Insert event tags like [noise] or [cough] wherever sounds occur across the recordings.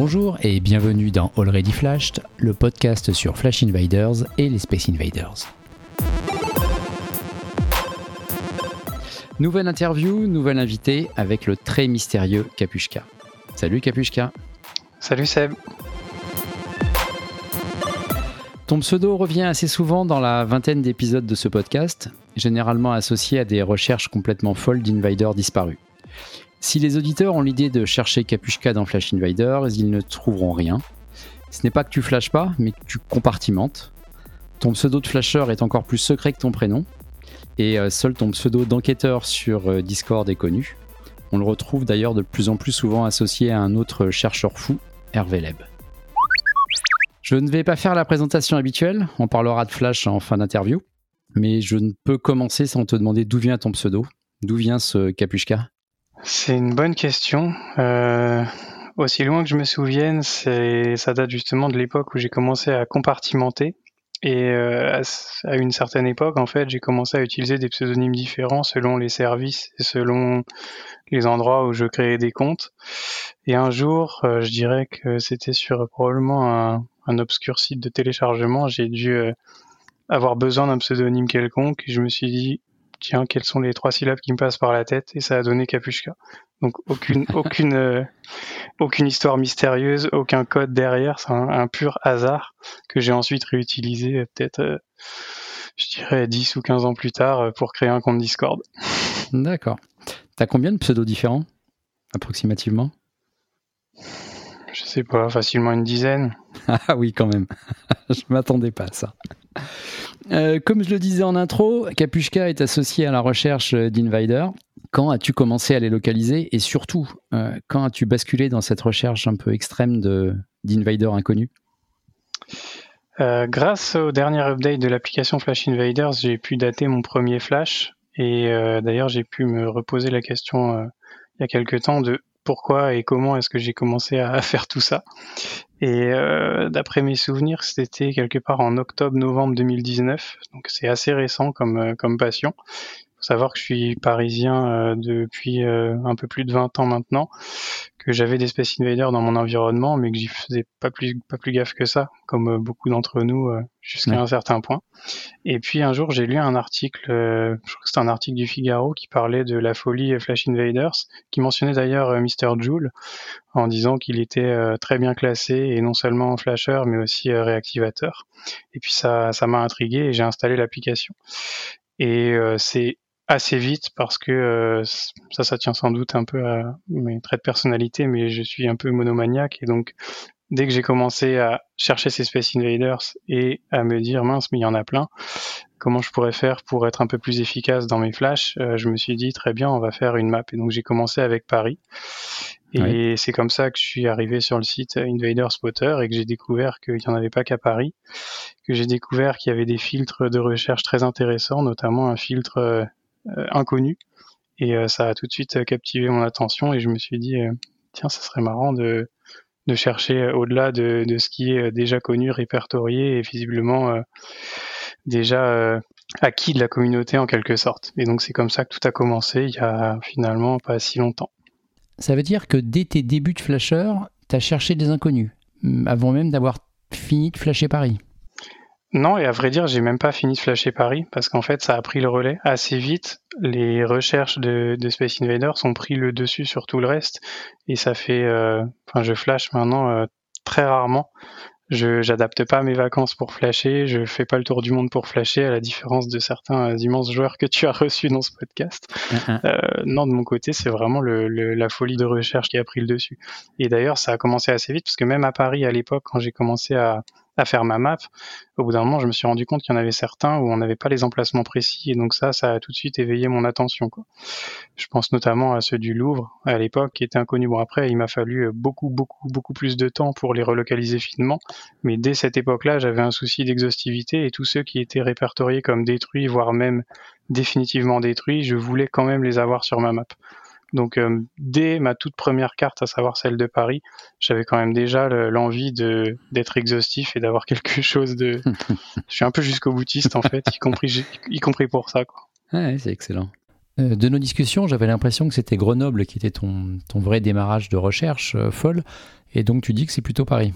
Bonjour et bienvenue dans Already Flashed, le podcast sur Flash Invaders et les Space Invaders. Nouvelle interview, nouvel invité avec le très mystérieux Capuchka. Salut Capuchka. Salut Seb. Ton pseudo revient assez souvent dans la vingtaine d'épisodes de ce podcast, généralement associé à des recherches complètement folles d'invaders disparus. Si les auditeurs ont l'idée de chercher Capuchka dans Flash Invaders, ils ne trouveront rien. Ce n'est pas que tu flashes pas, mais que tu compartimentes. Ton pseudo de flasher est encore plus secret que ton prénom, et euh, seul ton pseudo d'enquêteur sur euh, Discord est connu. On le retrouve d'ailleurs de plus en plus souvent associé à un autre chercheur fou, Hervé Leb. Je ne vais pas faire la présentation habituelle, on parlera de Flash en fin d'interview, mais je ne peux commencer sans te demander d'où vient ton pseudo, d'où vient ce Capuchka? C'est une bonne question. Euh, aussi loin que je me souvienne, ça date justement de l'époque où j'ai commencé à compartimenter et euh, à, une certaine époque, en fait, j'ai commencé à utiliser des pseudonymes différents selon les services et selon les endroits où je créais des comptes. Et un jour, euh, je dirais que c'était sur probablement un, un, obscur site de téléchargement, j'ai dû euh, avoir besoin d'un pseudonyme quelconque. Et je me suis dit, tiens, quelles sont les trois syllabes qui me passent par la tête Et ça a donné Capuchka. Donc aucune, [laughs] aucune, euh, aucune histoire mystérieuse, aucun code derrière, c'est un, pur hasard que j'ai ensuite réutilisé euh, peut-être, euh, je dirais, 10 ou 15 ans plus tard pour créer un compte Discord. [laughs] D'accord. T'as combien de pseudos différents, approximativement? Je sais pas, facilement une dizaine. Ah oui, quand même. [laughs] je m'attendais pas à ça. Euh, comme je le disais en intro, Capuchka est associé à la recherche d'Invader. Quand as-tu commencé à les localiser et surtout, euh, quand as-tu basculé dans cette recherche un peu extrême d'Invader inconnu? Euh, Grâce au dernier update de l'application Flash Invaders, j'ai pu dater mon premier Flash et d'ailleurs j'ai pu me reposer la question il y a quelques temps de pourquoi et comment est-ce que j'ai commencé à, faire tout ça. Et euh, d'après mes souvenirs, c'était quelque part en octobre-novembre 2019, donc c'est assez récent comme, euh, comme passion faut savoir que je suis parisien euh, depuis euh, un peu plus de 20 ans maintenant, que j'avais des Space Invaders dans mon environnement, mais que j'y faisais pas plus, pas plus gaffe que ça, comme euh, beaucoup d'entre nous, jusqu'à un certain point. Et puis un jour, j'ai lu un article, je crois que c'était un article du Figaro qui parlait de la folie Flash Invaders, qui mentionnait d'ailleurs Mr. Joule, en disant qu'il était très bien classé, et non seulement flasher, mais aussi réactivateur. Et puis ça, ça m'a intrigué et j'ai installé l'application. Et c'est assez vite parce que euh, ça, ça tient sans doute un peu à mes traits de personnalité, mais je suis un peu monomaniaque et donc dès que j'ai commencé à chercher ces Space Invaders et à me dire mince mais il y en a plein, comment je pourrais faire pour être un peu plus efficace dans mes flashs, euh, je me suis dit très bien on va faire une map. Et donc j'ai commencé avec Paris. Et c'est comme ça que je suis arrivé sur le site Invader Spotter et que j'ai découvert qu'il n'y en avait pas qu'à Paris, que j'ai découvert qu'il y avait des filtres de recherche très intéressants, notamment un filtre euh, inconnu. Et euh, ça a tout de suite euh, captivé mon attention et je me suis dit, tiens, ça serait marrant de, chercher au-delà de, de, ce qui est déjà connu, répertorié et visiblement déjà acquis de la communauté en quelque sorte. Et donc c'est comme ça que tout a commencé il y a finalement pas si longtemps. Ça veut dire que dès tes débuts de flasher, tu as cherché des inconnus, avant même d'avoir fini de flasher Paris. Non, et à vrai dire, j'ai même pas fini de flasher Paris parce qu'en fait, ça a pris le relais assez vite. Les recherches de, de, Space Invaders ont pris le dessus sur tout le reste et ça fait, euh, enfin, je flash maintenant euh, très rarement. Je j'adapte pas mes vacances pour flasher, je fais pas le tour du monde pour flasher, à la différence de certains immenses joueurs que tu as reçus dans ce podcast. Uh-huh. Euh, non, de mon côté, c'est vraiment le, la folie de recherche qui a pris le dessus. Et d'ailleurs, ça a commencé assez vite parce que même à Paris, à l'époque, quand j'ai commencé à, à faire ma map, au bout d'un moment, je me suis rendu compte qu'il y en avait certains où on n'avait pas les emplacements précis, et donc ça, ça a tout de suite éveillé mon attention. Quoi. Je pense notamment à ceux du Louvre, à l'époque, qui étaient inconnus. Bon, après, il m'a fallu beaucoup, beaucoup, beaucoup plus de temps pour les relocaliser finement, mais dès cette époque-là, j'avais un souci d'exhaustivité, et tous ceux qui étaient répertoriés comme détruits, voire même définitivement détruits, je voulais quand même les avoir sur ma map. Donc euh, dès ma toute première carte, à savoir celle de Paris, j'avais quand même déjà l'envie de d'être exhaustif et d'avoir [laughs] quelque chose de. je suis un peu jusqu'au boutiste en fait, y compris pour ça quoi. Ouais, c'est excellent. de nos discussions, j'avais l'impression que c'était Grenoble qui était ton, ton vrai démarrage de recherche folle, et donc tu dis que c'est plutôt Paris.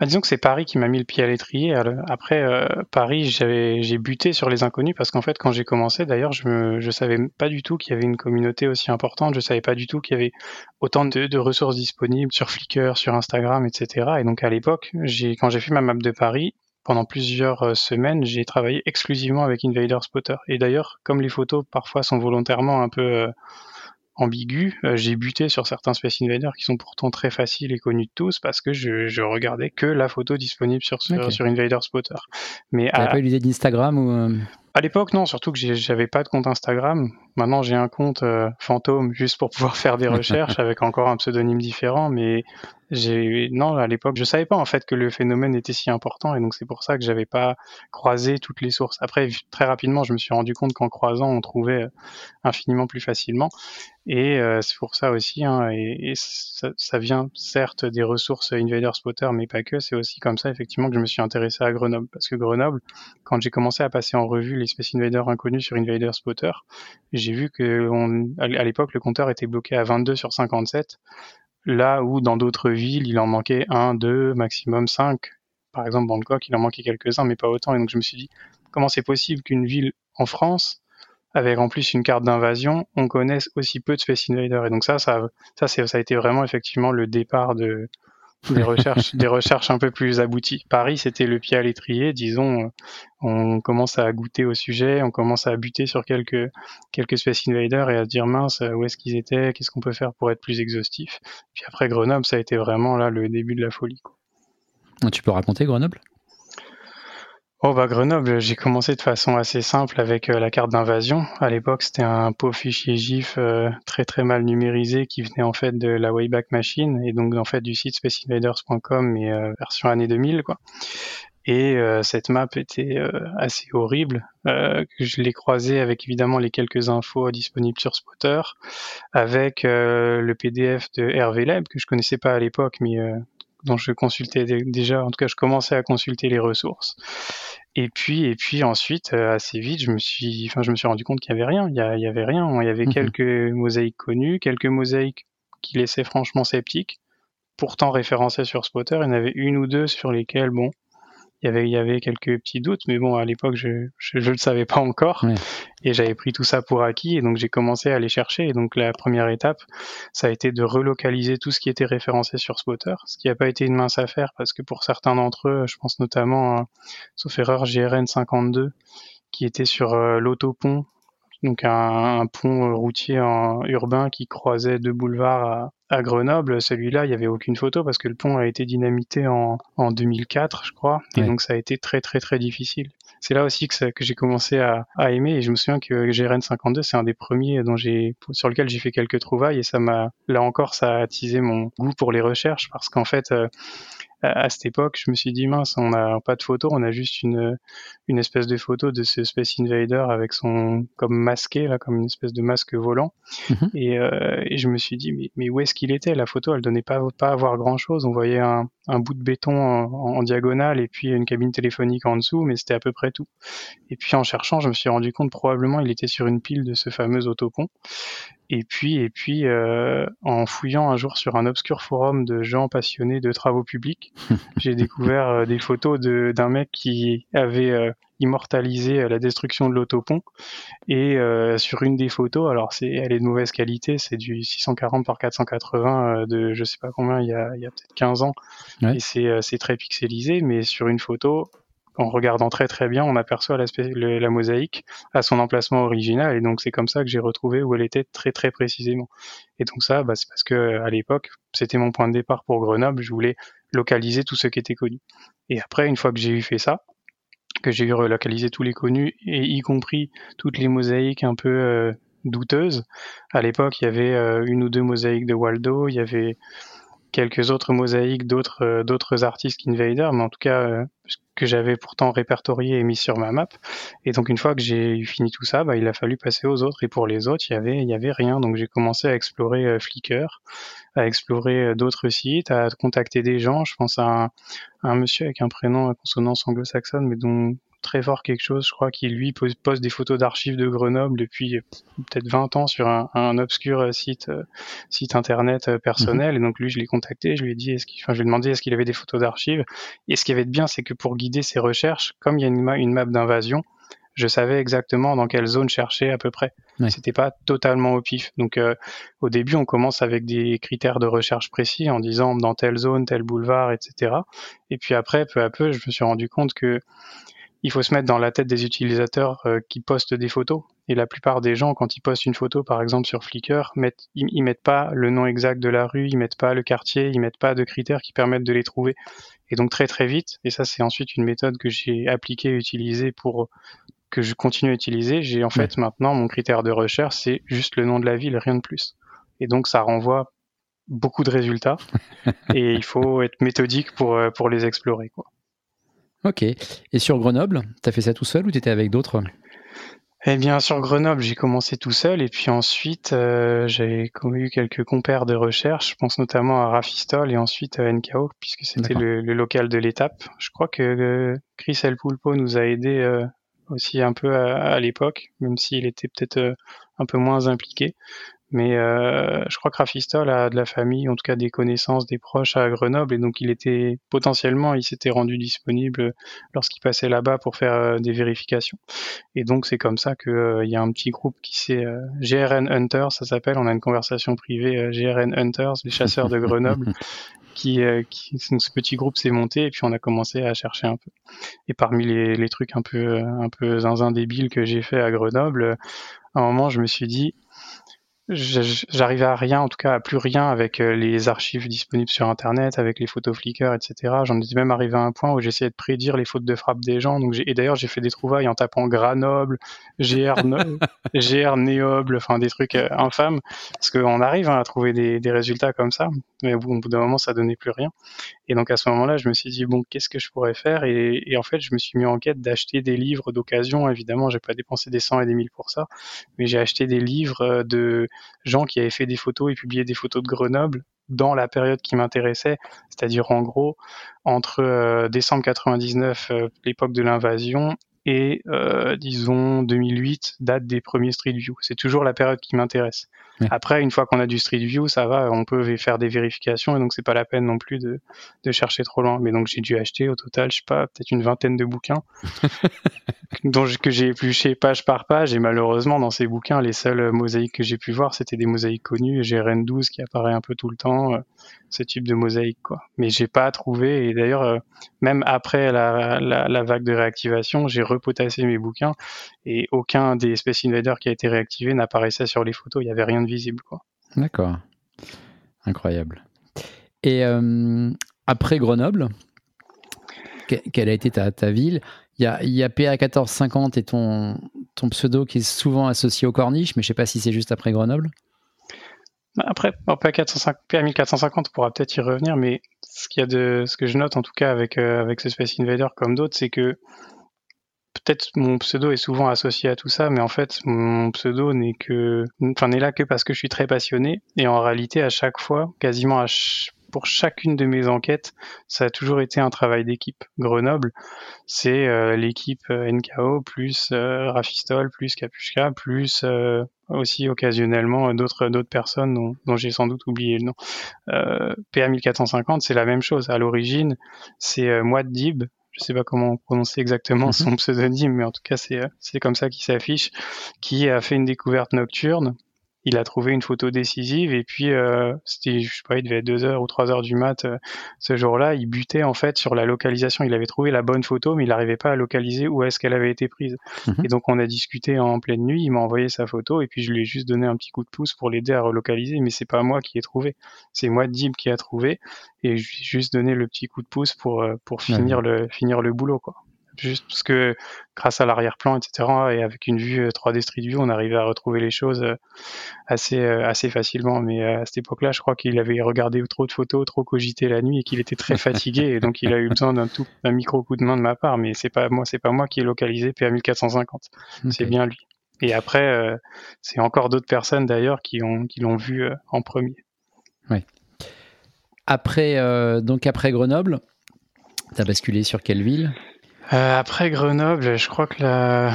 Bah, disons que c'est Paris qui m'a mis le pied à l'étrier. Après, euh, Paris, j'ai buté sur les inconnus parce qu'en fait, quand j'ai commencé, d'ailleurs, je ne savais pas du tout qu'il y avait une communauté aussi importante. Je savais pas du tout qu'il y avait autant de, ressources disponibles sur Flickr, sur Instagram, etc. Et donc, à l'époque, quand j'ai fait ma map de Paris, pendant plusieurs euh, semaines, j'ai travaillé exclusivement avec Invader Spotter. Et d'ailleurs, comme les photos parfois sont volontairement un peu euh, ambigu, euh, j'ai buté sur certains Space Invaders qui sont pourtant très faciles et connus de tous parce que je, je regardais que la photo disponible sur, sur Invader Spotter. Mais à... pas eu l'idée d'Instagram ou euh, À l'époque, non, surtout que j'avais pas de compte Instagram. Maintenant, j'ai un compte euh, fantôme juste pour pouvoir faire des [laughs] recherches avec encore un pseudonyme différent, mais j'ai non à l'époque je savais pas en fait que le phénomène était si important et donc c'est pour ça que j'avais pas croisé toutes les sources. Après très rapidement je me suis rendu compte qu'en croisant on trouvait euh, infiniment plus facilement et euh, c'est pour ça aussi hein, et, ça, ça, vient certes des ressources Invader Spotter mais pas que c'est aussi comme ça effectivement que je me suis intéressé à Grenoble parce que Grenoble quand j'ai commencé à passer en revue les Space Invaders inconnus sur Invader Spotter j'ai vu que l'époque le compteur était bloqué à 22 sur 57 Là où dans d'autres villes, il en manquait un, deux, maximum cinq. Par exemple, Bangkok, il en manquait quelques-uns, mais pas autant. Et donc je me suis dit, comment c'est possible qu'une ville en France, avec en plus une carte d'invasion, on connaisse aussi peu de Space Invaders? Et donc ça, ça, ça a été vraiment effectivement le départ de, des recherches, des recherches un peu plus abouties. Paris, c'était le pied à l'étrier, disons. Euh, on commence à goûter au sujet, on commence à buter sur quelques quelques Space Invaders et à se dire mince, où est-ce qu'ils étaient, qu'est-ce qu'on peut faire pour être plus exhaustif. Puis après Grenoble, ça a été vraiment là le début de la folie. Quoi. Tu peux raconter Grenoble? Oh bah Grenoble, j'ai commencé de façon assez simple avec euh, la carte d'invasion. À l'époque, c'était un pauvre fichier GIF euh, très très mal numérisé qui venait en fait de la Wayback Machine et donc en fait du site spaceinvaders.com mais euh, version année 2000 quoi. Et cette map était assez horrible. je l'ai croisée avec évidemment les quelques infos disponibles sur Spotter, avec le PDF de Hervé Leb que je connaissais pas à l'époque, mais dont je consultais déjà, en tout cas, je commençais à consulter les ressources. Et puis, et puis ensuite, euh, assez vite, je me suis, enfin, je me suis rendu compte qu'il y avait rien. Il y, il y avait rien. Il y avait mhm. quelques mosaïques connues, quelques mosaïques qui laissaient franchement sceptiques, pourtant référencées sur Spotter. Il y en avait une ou deux sur lesquelles, bon, il y avait, il y avait quelques petits doutes, mais bon, à l'époque, je ne le savais pas encore. Et j'avais pris tout ça pour acquis, et donc j'ai commencé à aller chercher. Et donc la première étape, ça a été de relocaliser tout ce qui était référencé sur Spotter, ce qui n'a pas été une mince affaire, parce que pour certains d'entre eux, je pense notamment, à, sauf erreur, GRN 52, qui était sur euh, l'autopont donc un, pont routier en, urbain qui croisait deux boulevards à, Grenoble. Celui-là, il n'y avait aucune photo parce que le pont a été dynamité en, en 2004, je crois, et donc ça a été très très très difficile. C'est là aussi que, que j'ai commencé à, à, aimer et je me souviens que GRN 52, c'est un des premiers dont j'ai sur lequel j'ai fait quelques trouvailles et ça m'a là encore ça a attisé mon goût pour les recherches parce qu'en fait euh, à, cette époque, je me suis dit mince, on n'a pas de photo, on a juste une, une espèce de photo de ce Space Invader avec son comme masqué là, comme une espèce de masque volant. Mhm. Et, euh, et, je me suis dit mais, mais où est-ce qu'il était La photo, elle donnait pas pas à voir grand chose. On voyait un, un bout de béton en, en, diagonale et puis une cabine téléphonique en dessous, mais c'était à peu près tout. Et puis en cherchant, je me suis rendu compte probablement il était sur une pile de ce fameux autopont. Et puis, et puis euh, en fouillant un jour sur un obscur forum de gens passionnés de travaux publics, [laughs] j'ai découvert euh, des photos d'un mec qui avait euh, immortalisé la destruction de l'autopont. Et sur une des photos, alors c'est, elle est de mauvaise qualité, c'est du 640 par 480 de je sais pas combien, il y a, il y a peut-être 15 ans. Et c'est très pixelisé, mais sur une photo, en regardant très très bien, on aperçoit la mosaïque à son emplacement original. Et donc c'est comme ça que j'ai retrouvé où elle était très très précisément. Et donc ça, bah, c'est parce que à l'époque, c'était mon point de départ pour Grenoble. Je voulais localiser tout ce qui était connu. Et après, une fois que j'ai eu fait ça, que j'ai eu relocalisé tous les connus, et y compris toutes les mosaïques un peu euh, douteuses. À l'époque, il y avait euh, une ou deux mosaïques de Waldo, il y avait quelques autres mosaïques d'autres euh, d'autres artistes qu'Invader, mais en tout cas euh, que j'avais pourtant répertorié et mis sur ma map. Et donc une fois que j'ai fini tout ça, bah, il a fallu passer aux autres. Et pour les autres, il y avait il y avait rien. Donc j'ai commencé à explorer euh, Flickr, à explorer d'autres sites, à contacter des gens. Je pense à un, un monsieur avec un prénom à consonance anglo-saxonne, mais dont très fort quelque chose, je crois, qui lui poste des photos d'archives de Grenoble depuis peut-être 20 ans sur un, obscur site, site internet personnel. Mhm. Et donc lui, je l'ai contacté, je lui ai dit, est-ce qu'il, enfin, je lui ai demandé est-ce qu'il avait des photos d'archives? Et ce qui avait de bien, c'est que pour guider ses recherches, comme il y a une, une map d'invasion, je savais exactement dans quelle zone chercher à peu près. C'était pas totalement au pif. Donc euh, au début, on commence avec des critères de recherche précis en disant dans telle zone, tel boulevard, etc. Et puis après, peu à peu, je me suis rendu compte que il faut se mettre dans la tête des utilisateurs euh, qui postent des photos. Et la plupart des gens, quand ils postent une photo, par exemple sur Flickr, mettent, ils, mettent pas le nom exact de la rue, ils mettent pas le quartier, ils mettent pas de critères qui permettent de les trouver. Et donc très très vite, et ça c'est ensuite une méthode que j'ai appliquée et utilisée pour que je continue à utiliser, j'ai en fait maintenant mon critère de recherche, c'est juste le nom de la ville, rien de plus. Et donc ça renvoie beaucoup de résultats [laughs] et il faut être méthodique pour, euh, pour les explorer. Quoi. Ok. Et sur Grenoble, tu as fait ça tout seul ou tu étais avec d'autres? Eh bien, sur Grenoble, j'ai commencé tout seul et puis ensuite, euh, j'ai eu quelques compères de recherche. Je pense notamment à Rafistol et ensuite à NKO, puisque c'était le, local de l'étape. Je crois que euh, Chris El Pulpo nous a aidé aussi un peu à, l'époque, même s'il était peut-être euh, un peu moins impliqué. Mais euh, je crois que Rafistol a de la famille, en tout cas des connaissances, des proches à Grenoble, et donc il était potentiellement, il s'était rendu disponible lorsqu'il passait là-bas pour faire euh, des vérifications. Et donc c'est comme ça qu'il y a un petit groupe qui c'est GRN Hunters, ça s'appelle. On a une conversation privée GRN Hunters, les chasseurs de Grenoble, [laughs] qui, euh, qui ce petit groupe s'est monté et puis on a commencé à chercher un peu. Et parmi les, les trucs un peu un peu zinzin débiles que j'ai fait à Grenoble, à un moment je me suis dit j'arrivais à rien, en tout cas à plus rien avec euh, les archives disponibles sur Internet, avec les photos Flickr, etc. J'en étais même arrivé à un point où j'essayais de prédire les fautes de frappe des gens. Donc et d'ailleurs, j'ai fait des trouvailles en tapant Granoble, GR, [laughs] GR Néoble, enfin des trucs euh, infâmes, parce qu'on arrive hein, à trouver des, des, résultats comme ça. Mais bon, au bout d'un moment, ça donnait plus rien. Et donc à ce moment-là, je me suis dit bon, qu'est-ce que je pourrais faire? Et, et, en fait, je me suis mis en quête d'acheter des livres d'occasion. Évidemment, j'ai pas dépensé des cent et des mille pour ça, mais j'ai acheté des livres euh, de gens qui avaient fait des photos et publié des photos de Grenoble dans la période qui m'intéressait, c'est-à-dire en gros entre euh, décembre 99, euh, l'époque de l'invasion, et euh, disons 2008, date des premiers Street View. C'est toujours la période qui m'intéresse. Après, une fois qu'on a du Street View, ça va, on peut faire des vérifications et donc c'est pas la peine non plus de, de chercher trop loin. Mais donc j'ai dû acheter au total, je sais pas, peut-être une vingtaine de bouquins [laughs] dont que j'ai épluché page par page et malheureusement dans ces bouquins, les seules mosaïques que j'ai pu voir, c'était des mosaïques connues. J'ai Rennes 12 qui apparaît un peu tout le temps, euh, ce type de mosaïque quoi. Mais j'ai pas trouvé et d'ailleurs euh, même après la, la, la vague de réactivation, j'ai repotassé mes bouquins et aucun des Space Invaders qui a été réactivé n'apparaissait sur les photos. Il n'y avait rien de visible. D'accord. Incroyable. Et euh, après Grenoble, quelle a été ta, ta ville? Il y, a, il y a, PA 1450 et ton, ton pseudo qui est souvent associé au Corniche, mais je ne sais pas si c'est juste après Grenoble. Bah, après, PA, 450, PA 1450, on pourra peut-être y revenir, mais ce, qu'il y a de, ce que je note en tout cas avec, euh, avec ce Space Invader comme d'autres, c'est que peut-être mon pseudo est souvent associé à tout ça, mais en fait, mon pseudo n'est que, enfin, n'est là que parce que je suis très passionné. Et en réalité, à chaque fois, quasiment pour chacune de mes enquêtes, ça a toujours été un travail d'équipe. Grenoble, c'est euh, l'équipe euh, NKO plus euh, Rafistol plus Capuchka plus aussi occasionnellement d'autres d'autres personnes dont, j'ai sans doute oublié le nom. PA 1450, c'est la même chose. À l'origine, c'est moi Dib je sais pas comment prononcer exactement mhm. son pseudonyme, mais en tout cas c'est c'est comme ça qu'il s'affiche, qui a fait une découverte nocturne il a trouvé une photo décisive et puis euh, c'était je sais pas il devait être deux heures ou trois heures du mat euh, ce jour-là il butait en fait sur la localisation. Il avait trouvé la bonne photo mais il n'arrivait pas à localiser où est-ce qu'elle avait été prise. Mhm. et donc on a discuté en pleine nuit il m'a envoyé sa photo et puis je lui ai juste donné un petit coup de pouce pour l'aider à relocaliser mais c'est pas moi qui ai trouvé. C'est moi Dib qui a trouvé et je lui ai juste donné le petit coup de pouce pour euh, pour finir le finir le boulot quoi juste parce que grâce à l'arrière-plan, etc., et avec une vue 3D euh, Street View, on arrivait à retrouver les choses euh, assez, euh, assez facilement. Mais à cette époque-là, je crois qu'il avait regardé trop de photos, trop cogité la nuit et qu'il était très fatigué, et donc il a eu besoin d'un tout, micro coup de main de ma part. Mais c'est pas moi, c'est pas moi qui ai localisé PA 1450, c'est bien lui. Et après, c'est encore d'autres personnes d'ailleurs qui ont, qui l'ont vu en premier. Oui. Après, donc après Grenoble, tu as basculé sur quelle ville? Après Grenoble, je crois que la,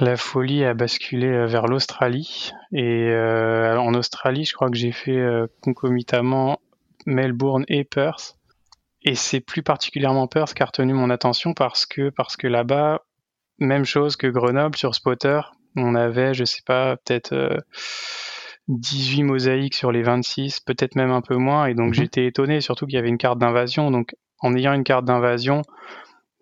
la folie a basculé vers l'Australie. Et en Australie, je crois que j'ai fait concomitamment Melbourne et Perth. Et c'est plus particulièrement Perth qui a retenu mon attention parce que, parce que là-bas, même chose que Grenoble sur Spotter, on avait, je sais pas, peut-être 18 euh, mosaïques sur les 26, peut-être même un peu moins. Et donc mhm. j'étais étonné, surtout qu'il y avait une carte d'invasion. Donc en ayant une carte d'invasion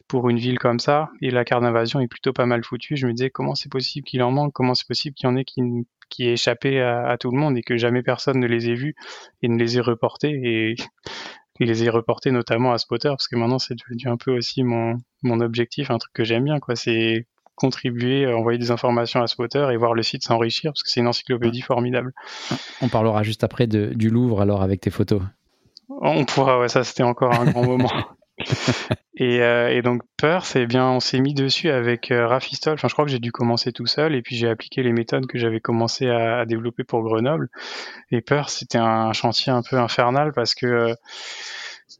pour une ville comme ça, et la carte d'invasion est plutôt pas mal foutue, je me disais comment c'est possible qu'il en manque, comment c'est possible qu'il y en ait qui, qui échappé à, tout le monde et que jamais personne ne les ait vus et ne les ait reportés. Et [laughs] les ai reportés notamment à Spotter parce que maintenant c'est devenu un peu aussi mon, mon objectif, un truc que j'aime bien quoi. C'est contribuer, euh, envoyer des informations à Spotter et voir le site s'enrichir parce que c'est une encyclopédie formidable. On parlera juste après de, du Louvre alors avec tes photos. On pourra, ouais, ça c'était encore un grand moment. [laughs] et, euh, et, donc Perth, eh bien, on s'est mis dessus avec euh, Rafistol. Enfin, je crois que j'ai dû commencer tout seul et puis j'ai appliqué les méthodes que j'avais commencé à, développer pour Grenoble. Et Perth, c'était un chantier un peu infernal parce que euh,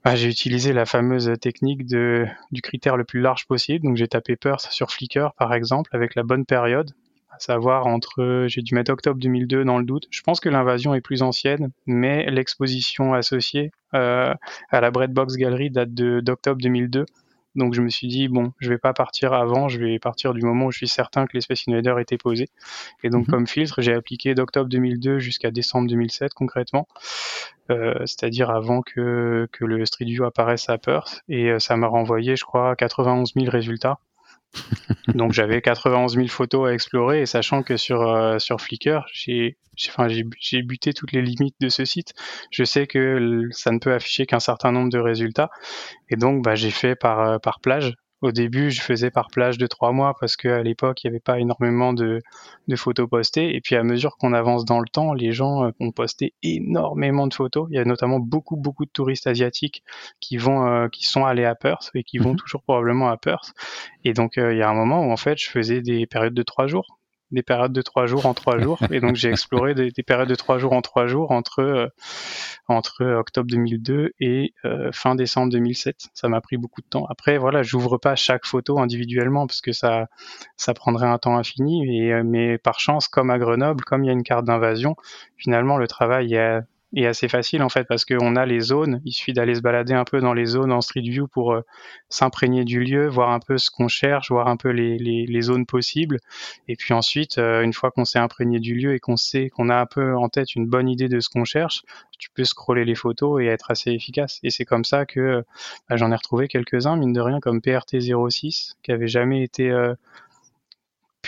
bah, j'ai utilisé la fameuse technique de, du critère le plus large possible. Donc j'ai tapé Perth sur Flickr par exemple avec la bonne période à savoir entre, j'ai dû mettre octobre 2002 dans le doute. Je pense que l'invasion est plus ancienne, mais l'exposition associée euh, à la Breadbox Gallery date d'octobre 2002. Donc je me suis dit bon, je vais pas partir avant, je vais partir du moment où je suis certain que les Space Invaders étaient posés. Et donc mhm. comme filtre, j'ai appliqué d'octobre 2002 jusqu'à décembre 2007 concrètement, euh, c'est-à-dire avant que, que le Street View apparaisse à Perth. Et euh, ça m'a renvoyé, je crois, 91 000 résultats. Donc j'avais 91 000 photos à explorer et sachant que sur, euh, sur Flickr, j'ai buté toutes les limites de ce site. Je sais que ça ne peut afficher qu'un certain nombre de résultats et donc bah, j'ai fait par, euh, par plage. Au début, je faisais par plage de trois mois parce qu'à l'époque, il n'y avait pas énormément de, de, photos postées. Et puis, à mesure qu'on avance dans le temps, les gens euh, ont posté énormément de photos. Il y a notamment beaucoup, beaucoup de touristes asiatiques qui vont, euh, qui sont allés à Perth et qui vont mhm. toujours probablement à Perth. Et donc, euh, il y a un moment où en fait, je faisais des périodes de trois jours des périodes de trois jours en trois [laughs] jours. Et donc j'ai exploré des, périodes de trois jours en trois jours entre, euh, entre octobre 2002 et euh, fin décembre 2007. Ça m'a pris beaucoup de temps. Après, voilà, j'ouvre pas chaque photo individuellement parce que ça, ça prendrait un temps infini. Et, euh, mais par chance, comme à Grenoble, comme il y a une carte d'invasion, finalement le travail est est assez facile en fait parce qu'on a les zones. Il suffit d'aller se balader un peu dans les zones en Street View pour euh, s'imprégner du lieu, voir un peu ce qu'on cherche, voir un peu les, les, les, zones possibles. Et puis ensuite, euh, une fois qu'on s'est imprégné du lieu et qu'on sait qu'on a un peu en tête une bonne idée de ce qu'on cherche, tu peux scroller les photos et être assez efficace. Et c'est comme ça que bah, j'en ai retrouvé quelques-uns, mine de rien, comme PRT06, qui avait jamais été euh,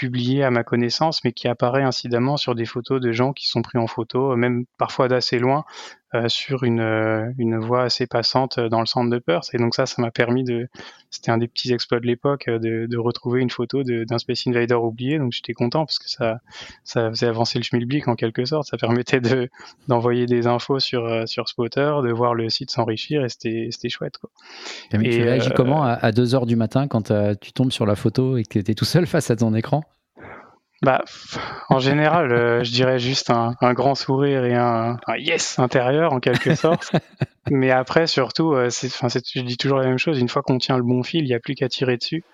publié à ma connaissance, mais qui apparaît incidemment sur des photos de gens qui sont pris en photo, même parfois d'assez loin, euh, sur une, euh, une voie assez passante dans le centre de Perth. Et donc ça, ça m'a permis de, c'était un des petits exploits de l'époque, euh, de, de, retrouver une photo d'un Space Invader oublié. Donc j'étais content parce que ça, ça faisait avancer le schmilblick en quelque sorte. Ça permettait de, d'envoyer des infos sur, sur Spotter, de voir le site s'enrichir et c'était, c'était chouette. Quoi. Et, tu réagis comment à, 2 heures du matin quand tu tombes sur la photo et que tu es tout seul [laughs] face à ton écran? Bah, en général, euh, je dirais juste un, grand sourire et un, yes intérieur en quelque [laughs] sorte. Mais après, surtout, euh, c'est, je dis toujours la même chose. Une fois qu'on tient le bon fil, il n'y a plus qu'à tirer dessus.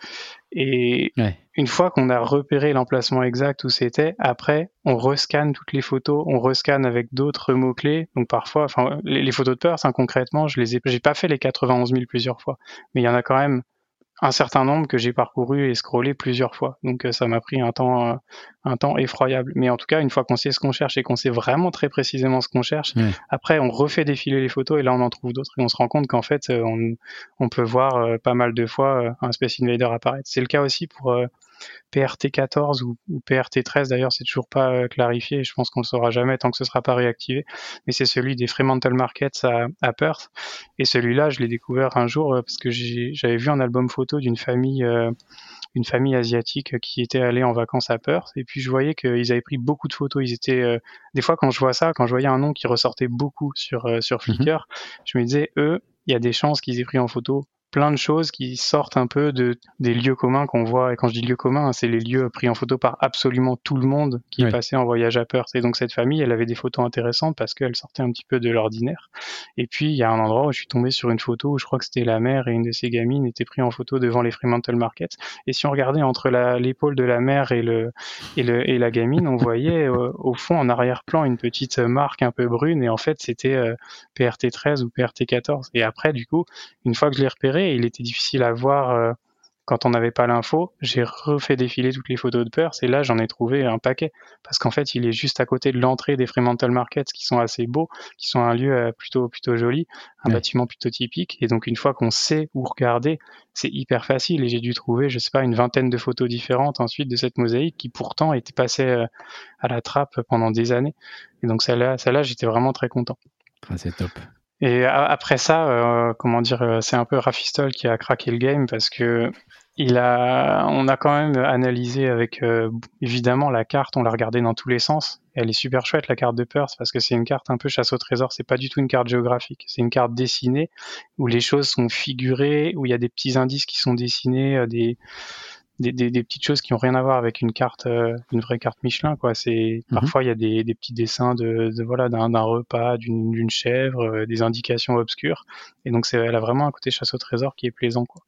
Et une fois qu'on a repéré l'emplacement exact où c'était, après, on rescanne toutes les photos, on rescanne avec d'autres mots clés. Donc parfois, enfin, les, photos de peur, concrètement, je les ai, j'ai pas fait les 91 000 plusieurs fois, mais il y en a quand même un certain nombre que j'ai parcouru et scrollé plusieurs fois. Donc euh, ça m'a pris un temps, euh, un temps effroyable. Mais en tout cas, une fois qu'on sait ce qu'on cherche et qu'on sait vraiment très précisément ce qu'on cherche, après on refait défiler les photos et là on en trouve d'autres et on se rend compte qu'en fait euh, on, on, peut voir pas mal de fois un Space Invader apparaître. C'est le cas aussi pour PRT14 ou, PRT13 d'ailleurs, c'est toujours pas euh, clarifié. Je pense qu'on le saura jamais tant que ce sera pas réactivé. Mais c'est celui des Fremantle Markets à, Perth. Et celui-là, je l'ai découvert un jour euh, parce que j'avais vu un album photo d'une famille, euh, une famille asiatique qui était allée en vacances à Perth. Et puis je voyais qu'ils avaient pris beaucoup de photos. Ils étaient, des fois quand je vois ça, quand je voyais un nom qui ressortait beaucoup sur sur mhm. Flickr, je me disais eux, il y a des chances qu'ils aient pris en photo plein de choses qui sortent un peu de, des lieux communs qu'on voit. Et quand je dis lieux communs, c'est les lieux pris en photo par absolument tout le monde qui est passé en voyage à Perth. Et donc cette famille, elle avait des photos intéressantes parce qu'elle sortait un petit peu de l'ordinaire. Et puis il y a un endroit où je suis tombé sur une photo où je crois que c'était la mère et une de ses gamines étaient pris en photo devant les Fremantle Market. Et si on regardait entre l'épaule de la mère et, le, et, le, et la gamine, on voyait euh, au fond en arrière-plan une petite marque un peu brune. Et en fait, c'était euh, PRT 13 ou PRT 14. Et après, du coup, une fois que je l'ai repéré, il était difficile à voir euh, quand on n'avait pas l'info. J'ai refait défiler toutes les photos de Perth et là j'en ai trouvé un paquet parce qu'en fait il est juste à côté de l'entrée des Fremantle Markets qui sont assez beaux, qui sont un lieu euh, plutôt plutôt joli, un bâtiment plutôt typique et donc une fois qu'on sait où regarder, c'est hyper facile et j'ai dû trouver je sais pas une vingtaine de photos différentes ensuite de cette mosaïque qui pourtant était passée euh, à la trappe pendant des années et donc celle-là celle-là j'étais vraiment très content. Ah, c'est top. Et après ça, euh, comment dire, euh, c'est un peu Rafistol qui a craqué le game parce que il a, on a quand même analysé avec euh, évidemment la carte, on l'a regardée dans tous les sens. Elle est super chouette la carte de Perth parce que c'est une carte un peu chasse au trésor. C'est pas du tout une carte géographique, c'est une carte dessinée où les choses sont figurées, où il y a des petits indices qui sont dessinés, des des, des, des, petites choses qui ont rien à voir avec une carte, euh, une vraie carte Michelin. Quoi. C'est mhm. parfois il y a des, des, petits dessins de, de voilà d'un, repas, d'une, chèvre, euh, des indications obscures. Et donc c'est, elle a vraiment un côté chasse au trésor qui est plaisant. Quoi.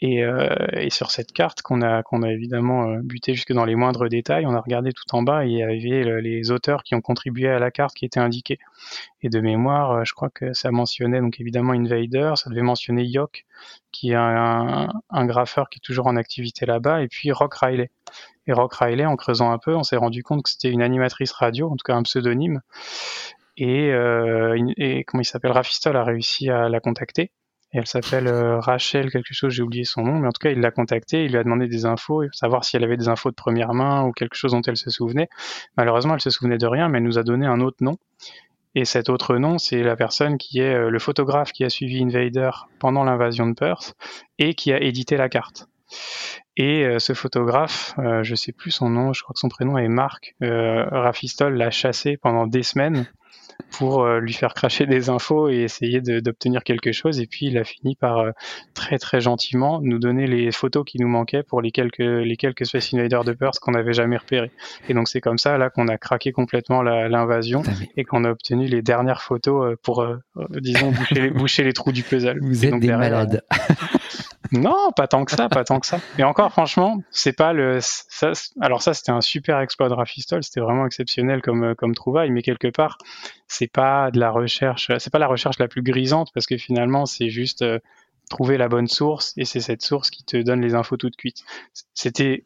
Et, euh, et, sur cette carte qu'on a, qu'on a évidemment euh, buté jusque dans les moindres détails, on a regardé tout en bas et il y avait les auteurs qui ont contribué à la carte qui étaient indiqués. Et de mémoire, euh, je crois que ça mentionnait donc évidemment Invader, ça devait mentionner Yok, qui est un, un, graffeur qui est toujours en activité là-bas, et puis Rock Riley. Et Rock Riley, en creusant un peu, on s'est rendu compte que c'était une animatrice radio, en tout cas un pseudonyme. Et, euh, et comment il s'appelle? Rafistol a réussi à la contacter elle s'appelle euh, Rachel quelque chose, j'ai oublié son nom, mais en tout cas il l'a contactée, il lui a demandé des infos, savoir si elle avait des infos de première main ou quelque chose dont elle se souvenait. Malheureusement elle se souvenait de rien, mais elle nous a donné un autre nom. Et cet autre nom, c'est la personne qui est euh, le photographe qui a suivi Invader pendant l'invasion de Perth et qui a édité la carte. Et euh, ce photographe, je sais plus son nom, je crois que son prénom est Marc Rafistol, l'a chassé pendant des semaines pour euh, lui faire cracher des infos et essayer d'obtenir quelque chose. Et puis il a fini par euh, très très gentiment nous donner les photos qui nous manquaient pour les quelques les quelques Space Invaders de Perth qu'on n'avait jamais repérés. Et donc c'est comme ça là qu'on a craqué complètement l'invasion et qu'on a obtenu les dernières photos euh, pour disons boucher, [laughs] boucher, les trous du puzzle. Vous êtes des malades. [laughs] Non, pas tant que ça, pas tant que ça. Et encore, franchement, c'est pas le. Ça, alors ça, c'était un super exploit de Rafistol, c'était vraiment exceptionnel comme comme trouvaille, mais quelque part, c'est pas de la recherche, c'est pas la recherche la plus grisante parce que finalement, c'est juste euh, trouver la bonne source et c'est cette source qui te donne les infos toutes cuites. C'était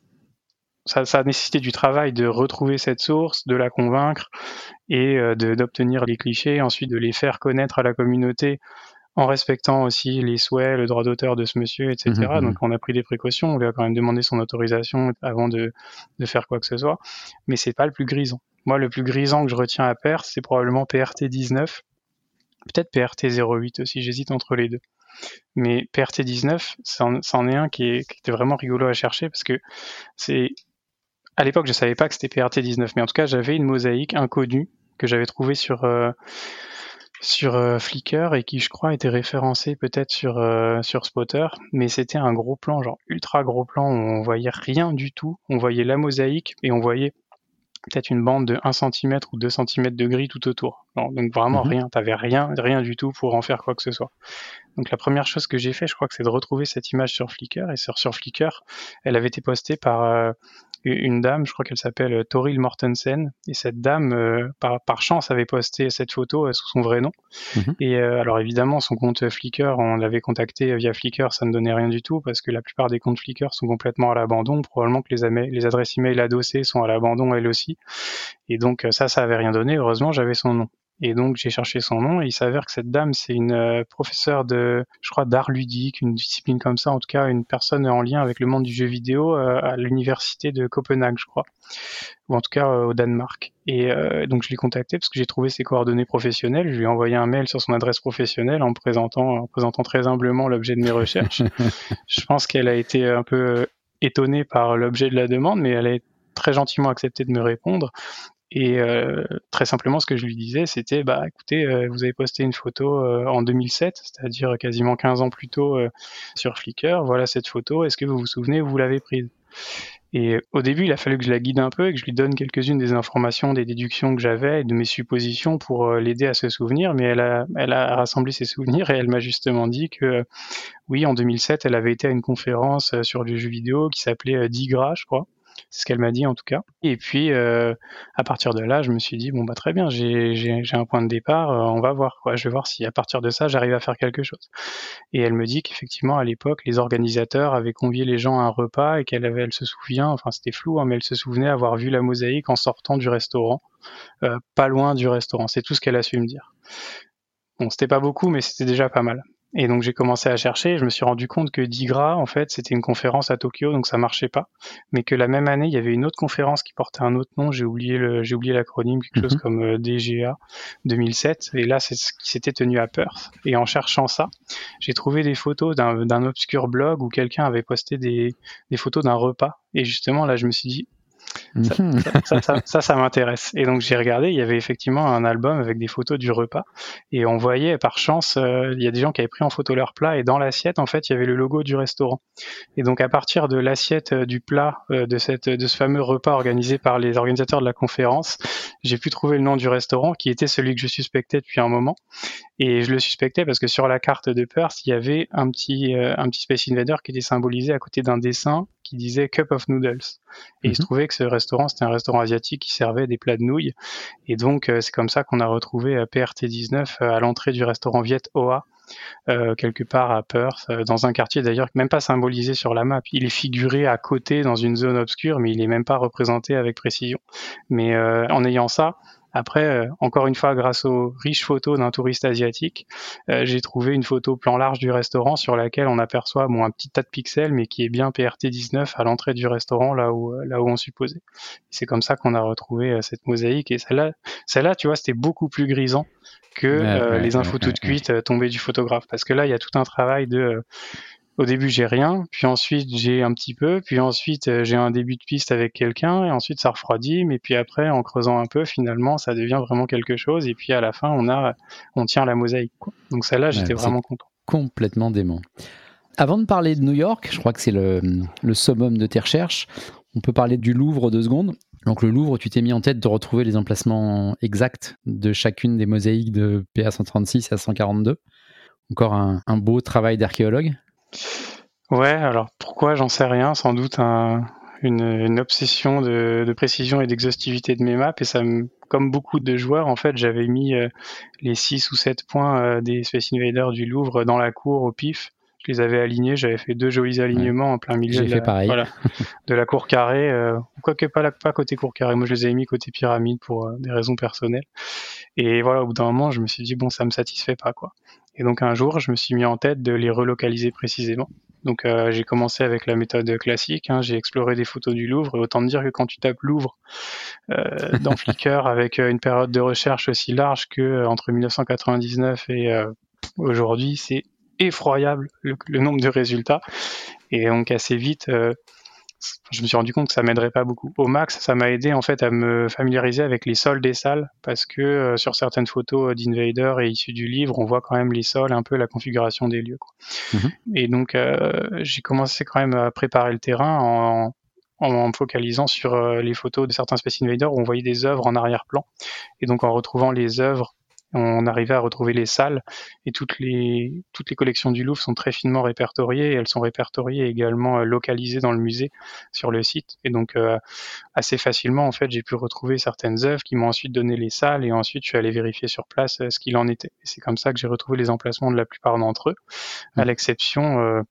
ça, ça, a nécessité du travail de retrouver cette source, de la convaincre et euh, d'obtenir les clichés, ensuite de les faire connaître à la communauté en respectant aussi les souhaits, le droit d'auteur de ce monsieur, etc. Mmh, mmh, Donc on a pris des précautions, on lui a quand même demandé son autorisation avant de, de faire quoi que ce soit, mais c'est pas le plus grisant. Moi, le plus grisant que je retiens à Perth, c'est probablement PRT 19, peut-être PRT 08 aussi, j'hésite entre les deux. Mais PRT 19, c'en est un qui, est, qui était vraiment rigolo à chercher parce que c'est à l'époque, je savais pas que c'était PRT 19, mais en tout cas, j'avais une mosaïque inconnue que j'avais trouvée sur euh, sur euh, Flickr et qui je crois était référencé peut-être sur euh, sur Spotter, mais c'était un gros plan, genre ultra gros plan où on voyait rien du tout, on voyait la mosaïque et on voyait peut-être une bande de 1 cm ou 2 cm de gris tout autour. donc vraiment mhm. rien, t'avais rien, rien du tout pour en faire quoi que ce soit. Donc la première chose que j'ai fait, je crois que c'est de retrouver cette image sur Flickr et sur, sur Flickr, elle avait été postée par euh, une dame, je crois qu'elle s'appelle euh, Toril Mortensen, et cette dame, euh, par, par, chance, avait posté cette photo euh, sous son vrai nom. Mhm. Et alors évidemment, son compte Flickr, on l'avait contacté via Flickr, ça ne donnait rien du tout, parce que la plupart des comptes Flickr sont complètement à l'abandon, probablement que les, les adresses email adossées sont à l'abandon elles aussi. Et donc ça, ça avait rien donné, heureusement j'avais son nom. Et donc j'ai cherché son nom et il s'avère que cette dame c'est une euh, professeure de, je crois, d'art ludique, une discipline comme ça, en tout cas une personne en lien avec le monde du jeu vidéo euh, à l'université de Copenhague, je crois, ou en tout cas euh, au Danemark. Et donc je l'ai contacté parce que j'ai trouvé ses coordonnées professionnelles. Je lui ai envoyé un mail sur son adresse professionnelle en présentant, en présentant très humblement l'objet de mes recherches. [laughs] je pense qu'elle a été un peu étonnée par l'objet de la demande, mais elle a très gentiment accepté de me répondre. Et euh, très simplement, ce que je lui disais, c'était, bah, écoutez, euh, vous avez posté une photo euh, en 2007, c'est-à-dire quasiment 15 ans plus tôt sur Flickr. Voilà cette photo. Est-ce que vous vous souvenez où vous l'avez prise? Et au début, il a fallu que je la guide un peu et que je lui donne quelques-unes des informations, des déductions que j'avais et de mes suppositions pour l'aider à se souvenir. Mais elle a, elle a rassemblé ses souvenirs et elle m'a justement dit que oui, en 2007, elle avait été à une conférence sur le jeu vidéo qui s'appelait Digra, je crois. C'est ce qu'elle m'a dit en tout cas. Et puis euh, à partir de là, je me suis dit bon bah très bien, j'ai un point de départ, euh, on va voir. Je vais voir si à partir de ça j'arrive à faire quelque chose. Et elle me dit qu'effectivement à l'époque les organisateurs avaient convié les gens à un repas et qu'elle avait, elle se souvient, enfin c'était flou, hein, mais elle se souvenait avoir vu la mosaïque en sortant du restaurant, euh, pas loin du restaurant. C'est tout ce qu'elle a su me dire. Bon, c'était pas beaucoup, mais c'était déjà pas mal. Et donc j'ai commencé à chercher, je me suis rendu compte que Digra, en fait, c'était une conférence à Tokyo, donc ça marchait pas. Mais que la même année, il y avait une autre conférence qui portait un autre nom, j'ai oublié le, j'ai oublié l'acronyme, quelque chose mhm. comme euh, DGA 2007. Et là, c'est ce qui s'était tenu à Perth. Et en cherchant ça, j'ai trouvé des photos d'un, d'un obscur blog où quelqu'un avait posté des, des photos d'un repas. Et justement, là, je me suis dit, Mhm. Ça, ça, m'intéresse. Et donc j'ai regardé, il y avait effectivement un album avec des photos du repas, et on voyait par chance, euh, il y a des gens qui avaient pris en photo leur plat, et dans l'assiette, en fait, il y avait le logo du restaurant. Et donc à partir de l'assiette euh, du plat euh, de cette, de ce fameux repas organisé par les organisateurs de la conférence, j'ai pu trouver le nom du restaurant, qui était celui que je suspectais depuis un moment. Et je le suspectais parce que sur la carte de Perth, il y avait un petit, un petit Space Invader qui était symbolisé à côté d'un dessin qui disait Cup of Noodles. Et il se mhm. trouvait que ce restaurant, c'était un restaurant asiatique qui servait des plats de nouilles. Et donc, euh, c'est comme ça qu'on a retrouvé euh, PRT19 euh, à l'entrée du restaurant Viet Oa. quelque part à Perth, dans un quartier d'ailleurs même pas symbolisé sur la map. Il est figuré à côté dans une zone obscure, mais il est même pas représenté avec précision. Mais en ayant ça, après, euh, encore une fois, grâce aux riches photos d'un touriste asiatique, euh, j'ai trouvé une photo plan large du restaurant sur laquelle on aperçoit bon, un petit tas de pixels, mais qui est bien PRT19 à l'entrée du restaurant, là où, euh, là où on supposait. C'est comme ça qu'on a retrouvé cette mosaïque. Et celle-là, celle-là, tu vois, c'était beaucoup plus grisant que les infos toutes cuites tombées du photographe. Parce que là, il y a tout un travail de au début j'ai rien, puis ensuite j'ai un petit peu, puis ensuite euh, j'ai un début de piste avec quelqu'un, et ensuite ça refroidit, mais puis après en creusant un peu, finalement ça devient vraiment quelque chose, et puis à la fin on a, on tient la mosaïque. Donc celle-là j'étais vraiment content. Complètement dément. Avant de parler de New York, je crois que c'est le, le summum de tes recherches. On peut parler du Louvre deux secondes. Donc le Louvre, tu t'es mis en tête de retrouver les emplacements exacts de chacune des mosaïques de PA 136 à 142. Encore un, un beau travail d'archéologue. Ouais, alors pourquoi j'en sais rien, sans doute une, obsession de, précision et d'exhaustivité de mes maps et ça comme beaucoup de joueurs en fait j'avais mis euh, les 6 ou 7 points euh, des Space Invaders du Louvre dans la cour au pif. Je les avais alignés, j'avais fait deux jolis alignements en plein milieu de la, [laughs] de la cour carrée, euh, quoique pas, pas côté cour carrée, moi je les avais mis côté pyramide pour des raisons personnelles. Et voilà, au bout d'un moment, je me suis dit, bon, ça me satisfait pas, quoi. Et donc un jour, je me suis mis en tête de les relocaliser précisément. Donc euh, j'ai commencé avec la méthode classique, hein. j'ai exploré des photos du Louvre, et autant dire que quand tu tapes Louvre euh, [laughs] dans Flickr avec euh, une période de recherche aussi large que entre 1999 et aujourd'hui, c'est effroyable le, le, nombre de résultats. Et donc assez vite, je me suis rendu compte que ça m'aiderait pas beaucoup. Au max, ça m'a aidé en fait à me familiariser avec les sols des salles parce que euh, sur certaines photos d'Invader et issues du livre, on voit quand même les sols, un peu la configuration des lieux. Mhm. Et donc euh, j'ai commencé quand même à préparer le terrain en, en me focalisant sur euh, les photos de certains Space Invaders où on voyait des œuvres en arrière-plan. Et donc en retrouvant les œuvres on arrivait à retrouver les salles et toutes les, toutes les collections du Louvre sont très finement répertoriées et elles sont répertoriées également euh, localisées dans le musée sur le site. Et donc euh, assez facilement en fait j'ai pu retrouver certaines œuvres qui m'ont ensuite donné les salles et ensuite je suis allé vérifier sur place euh, ce qu'il en était. Et c'est comme ça que j'ai retrouvé les emplacements de la plupart d'entre eux, à mmh. l'exception euh,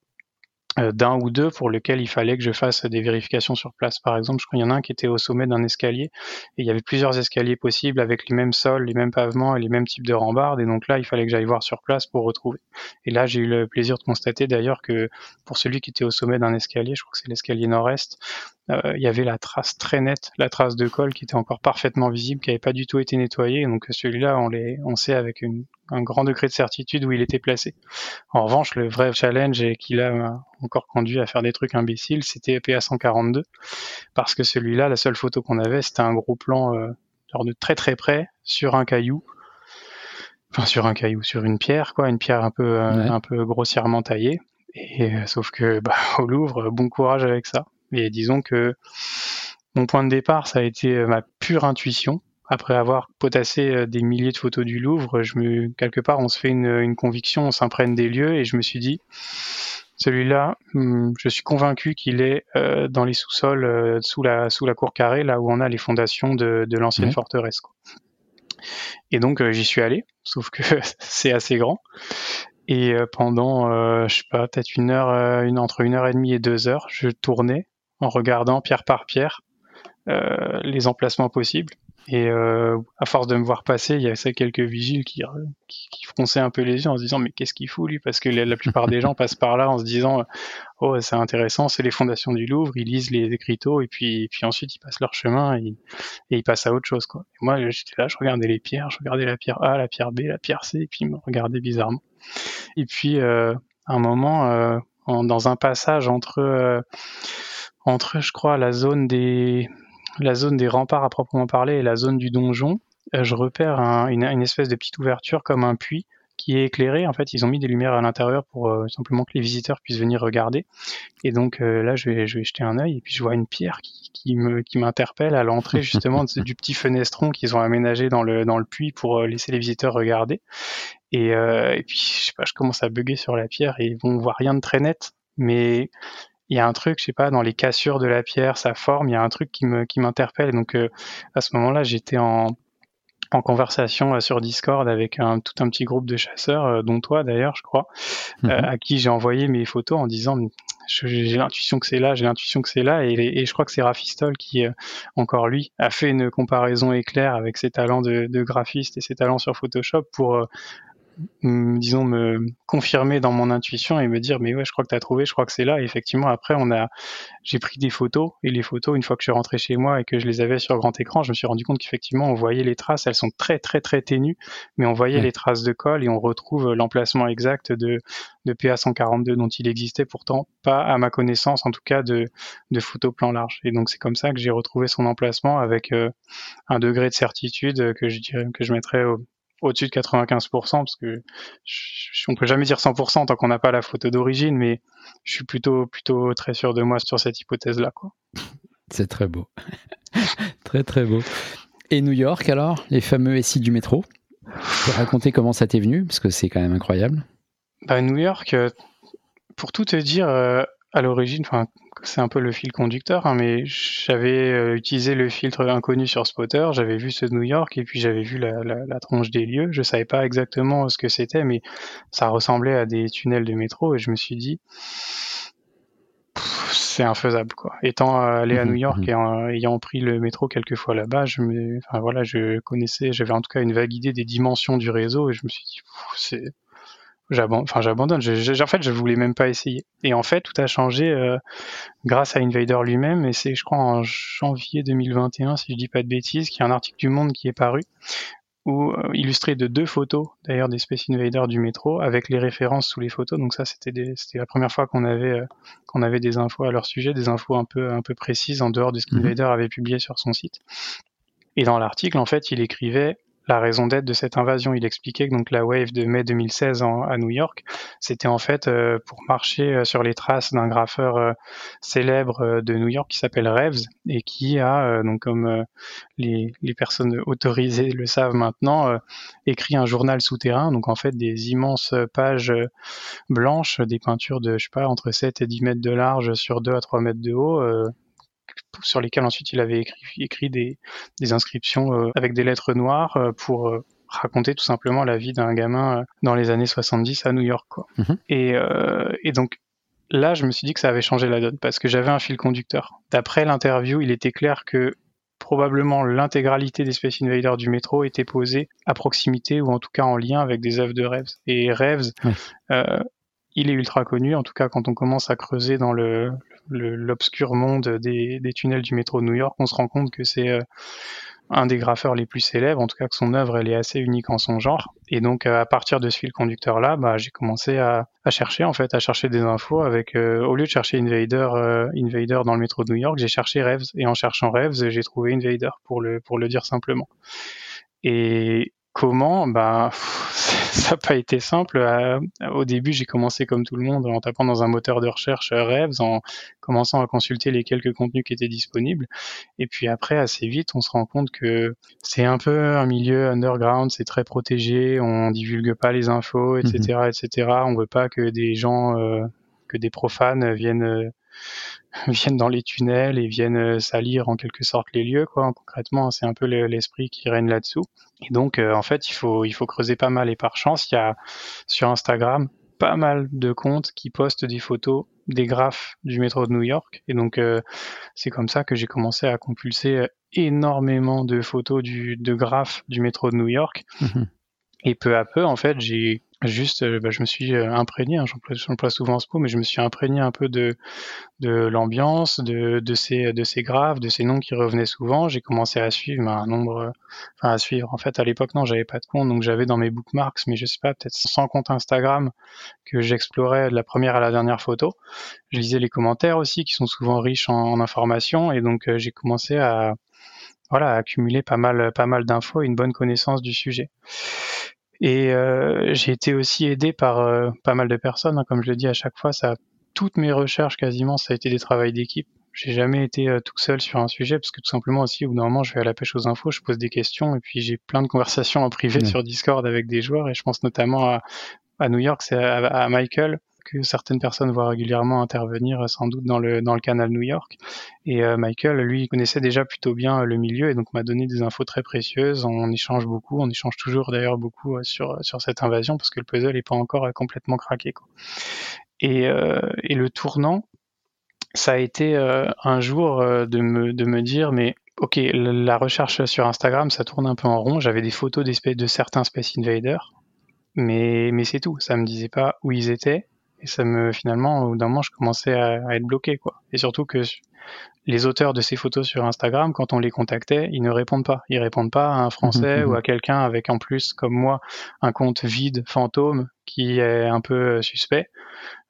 d'un ou deux pour lesquels il fallait que je fasse des vérifications sur place. Par exemple, je crois qu'il y en a un qui était au sommet d'un escalier et il y avait plusieurs escaliers possibles avec les mêmes sols, les mêmes pavements et les mêmes types de rambardes. Et donc là, il fallait que j'aille voir sur place pour retrouver. Et là, j'ai eu le plaisir de constater d'ailleurs que pour celui qui était au sommet d'un escalier, je crois que c'est l'escalier nord-est, euh, il y avait la trace très nette, la trace de colle qui était encore parfaitement visible, qui n'avait pas du tout été nettoyée. Donc celui-là, on, on sait avec un grand degré de certitude où il était placé. En revanche, le vrai challenge et qui l'a encore conduit à faire des trucs imbéciles, c'était PA 142, parce que celui-là, la seule photo qu'on avait, c'était un gros plan euh, genre de très très près sur un caillou, enfin sur un caillou, sur une pierre, quoi, une pierre un peu un peu grossièrement taillée. Et sauf que bah, [laughs] au Louvre, bon courage avec ça. Et disons que mon point de départ, ça a été ma pure intuition après avoir potassé euh, des milliers de photos du Louvre, je me, quelque part, on se fait une, conviction, on s'imprègne des lieux et je me suis dit, celui-là, hmm, je suis convaincu qu'il est euh, dans les sous-sols euh, sous, la, sous la cour carrée, là où on a les fondations de, l'ancienne forteresse. Et donc j'y suis allé, sauf que [laughs] c'est assez grand. Et pendant, je sais pas, peut-être une heure, une, entre une heure et demie et deux heures, je tournais en regardant pierre par pierre les emplacements possibles. Et euh, à force de me voir passer, il y a ces quelques vigiles qui, qui, qui, fronçaient un peu les yeux en se disant mais qu'est-ce qu'il fout lui? Parce que la, plupart des gens passent par là en se disant oh c'est intéressant, c'est les fondations du Louvre, ils lisent les écriteaux et puis, puis ensuite ils passent leur chemin et, et ils passent à autre chose quoi. Et moi j'étais là, je regardais les pierres, je regardais la pierre A, la pierre B, la pierre C et puis ils me regardaient bizarrement. Et puis euh, à un moment euh, dans un passage entre euh, entre je crois la zone des la zone des remparts à proprement parler et la zone du donjon, euh, je repère une, espèce de petite ouverture comme un puits qui est éclairé. En fait, ils ont mis des lumières à l'intérieur pour euh, simplement que les visiteurs puissent venir regarder. Et donc euh, là, je vais, je vais jeter un œil et puis je vois une pierre qui, qui me qui m'interpelle à l'entrée [laughs] justement du petit fenestron qu'ils ont aménagé dans le dans le puits pour laisser les visiteurs regarder. Et, et puis je sais pas, je commence à bugger sur la pierre et bon, on voit rien de très net, mais il y a un truc, je sais pas, dans les cassures de la pierre, sa forme, il y a un truc qui me qui m'interpelle. Donc euh, à ce moment-là, j'étais en en conversation euh, sur Discord avec un, tout un petit groupe de chasseurs, euh, dont toi d'ailleurs, je crois, mhm. à qui j'ai envoyé mes photos en disant j'ai l'intuition que c'est là, j'ai l'intuition que c'est là, et, et, je crois que c'est Rafistol qui, encore lui, a fait une comparaison éclair avec ses talents de, de graphiste et ses talents sur Photoshop pour disons me confirmer dans mon intuition et me dire mais ouais je crois que tu as trouvé je crois que c'est là. Et effectivement après on a j'ai pris des photos. Et les photos une fois que je suis rentré chez moi et que je les avais sur grand écran je me suis rendu compte qu'effectivement on voyait les traces. Elles sont très très très ténues mais on voyait les traces de colle et on retrouve l'emplacement exact de de PA 142 dont il existait pourtant pas à ma connaissance en tout cas de de photos plan large. Et donc c'est comme ça que j'ai retrouvé son emplacement avec euh, un degré de certitude que je dirais que je mettrais au, au-dessus de 95% parce que je, on peut jamais dire 100% tant qu'on n'a pas la photo d'origine, mais je suis plutôt plutôt très sûr de moi sur cette hypothèse-là. Quoi. [laughs] C'est très beau, [laughs] très très beau. Et New York alors, les fameux SI du métro? Tu peux raconter comment ça t'est venu? Parce que c'est quand même incroyable. Bah, New York, euh, pour tout te dire, euh, à l'origine, c'est un peu le fil conducteur, hein, mais j'avais euh, utilisé le filtre inconnu sur Spotter, j'avais vu ce de New York et puis j'avais vu la, la, la, tronche des lieux. Je savais pas exactement ce que c'était, mais ça ressemblait à des tunnels de métro et je me suis dit, c'est infaisable quoi. Étant allé à mmh New York mmh et ayant pris le métro quelques fois là-bas, je me, enfin voilà, je connaissais, j'avais en tout cas une vague idée des dimensions du réseau et je me suis dit, c'est. Enfin, j'abandonne. en fait, je voulais même pas essayer. Et en fait, tout a changé euh, grâce à Invader lui-même. Et c'est, je crois, en janvier 2021, si je dis pas de bêtises, qu'il y a un article du Monde qui est paru où euh, illustré de deux photos, d'ailleurs des Space Invaders du métro, avec les références sous les photos. Donc ça, c'était c'était la première fois qu'on avait euh, qu'on avait des infos à leur sujet, des infos un peu un peu précises en dehors de ce qu'Invader mhm. avait publié sur son site. Et dans l'article, en fait, il écrivait la raison d'être de cette invasion. Il expliquait que donc la wave de mai 2016 à New York, c'était en fait euh, pour marcher euh, sur les traces d'un graffeur euh, célèbre de New York qui s'appelle Reeves et qui a donc comme les, les, personnes autorisées le savent maintenant écrit un journal souterrain. Donc en fait des immenses pages blanches, des peintures de je sais pas entre 7 et 10 mètres de large sur 2 à 3 mètres de haut sur lesquels ensuite il avait écrit, écrit des, des inscriptions euh, avec des lettres noires euh, pour euh, raconter tout simplement la vie d'un gamin dans les années 70 à New York. Quoi. Mhm. Et, et donc là, je me suis dit que ça avait changé la donne parce que j'avais un fil conducteur. D'après l'interview, il était clair que probablement l'intégralité des Space Invaders du métro était posée à proximité ou en tout cas en lien avec des œuvres de Reeves. Et Reeves, euh, il est ultra connu, en tout cas quand on commence à creuser dans le, l'obscur monde des, tunnels du métro de New York, on se rend compte que c'est euh, un des graffeurs les plus célèbres, en tout cas que son œuvre elle est assez unique en son genre. Et donc à partir de ce fil conducteur là, bah, j'ai commencé à, chercher en fait, à chercher des infos avec au lieu de chercher Invader, Invader dans le métro de New York, j'ai cherché Revs et en cherchant Revs, j'ai trouvé Invader pour le pour le dire simplement. Et comment Bah, [laughs] ça n'a pas été simple. Euh, au début, j'ai commencé comme tout le monde en tapant dans un moteur de recherche euh, Revs, en commençant à consulter les quelques contenus qui étaient disponibles. Et puis après, assez vite, on se rend compte que c'est un peu un milieu underground, c'est très protégé, on divulgue pas les infos, etc., mmh etc. On veut pas que des gens, euh, que des profanes viennent viennent dans les tunnels et viennent euh, salir en quelque sorte les lieux quoi concrètement c'est un peu l'esprit qui règne là-dessous. Et donc euh, en fait il faut il faut creuser pas mal. Et par chance il y a sur Instagram pas mal de comptes qui postent des photos des graphes du métro de New York. Et donc euh, c'est comme ça que j'ai commencé à compulser énormément de photos du de graphes du métro de New York. Mmh et peu à peu en fait j'ai juste, euh, bah, je me suis euh, imprégné, hein, j'emploie souvent ce mot, mais je me suis imprégné un peu de, l'ambiance, de, ces, de graves, de ces noms qui revenaient souvent. J'ai commencé à suivre un nombre, enfin à suivre. En fait, à l'époque, non, j'avais pas de compte, donc j'avais dans mes bookmarks, mais je sais pas, peut-être 100 comptes Instagram que j'explorais de la première à la dernière photo. Je lisais les commentaires aussi, qui sont souvent riches en, informations, et donc euh, j'ai commencé à, voilà, à accumuler pas mal, pas mal d'infos et une bonne connaissance du sujet. Et euh, j'ai été aussi aidé par euh, pas mal de personnes, hein, comme je le dis à chaque fois, ça, toutes mes recherches quasiment, ça a été des travaux d'équipe. J'ai jamais été euh, tout seul sur un sujet parce que tout simplement aussi, au bout d'un moment, je vais à la pêche aux infos, je pose des questions et puis j'ai plein de conversations en privé sur Discord avec des joueurs et je pense notamment à, à New York, c'est à, Michael que certaines personnes voient régulièrement intervenir euh, sans doute dans le, dans le canal New York. Et euh, Michael, lui, connaissait déjà plutôt bien euh, le milieu et donc m'a donné des infos très précieuses. On échange beaucoup, on échange toujours d'ailleurs beaucoup sur, sur cette invasion parce que le puzzle n'est pas encore complètement craqué. Quoi. Et, et le tournant, ça a été un jour de, me, de me dire, mais ok, la recherche sur Instagram, ça tourne un peu en rond. J'avais des photos de certains Space Invaders, mais, mais c'est tout. Ça me disait pas où ils étaient, et ça me, finalement, au bout d'un moment, je commençais à, être bloqué, quoi. Et surtout que les auteurs de ces photos sur Instagram, quand on les contactait, ils ne répondent pas. Ils répondent pas à un Français ou à quelqu'un avec en plus, comme moi, un compte vide, fantôme, qui est un peu suspect.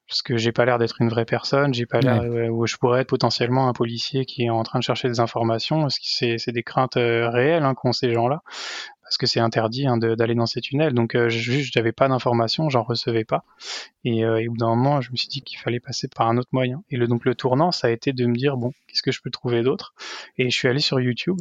Parce que j'ai pas l'air d'être une vraie personne, j'ai pas l'air où je pourrais être potentiellement un policier qui est en train de chercher des informations. C'est des craintes euh, réelles hein, qu'ont ces gens-là parce que c'est interdit hein, d'aller dans ces tunnels. Donc euh, juste, j'avais pas d'informations, j'en recevais pas. Et, euh, et, au bout d'un moment, je me suis dit qu'il fallait passer par un autre moyen. Et le, donc le tournant, ça a été de me dire bon, qu'est-ce que je peux trouver d'autre? Et je suis allé sur YouTube.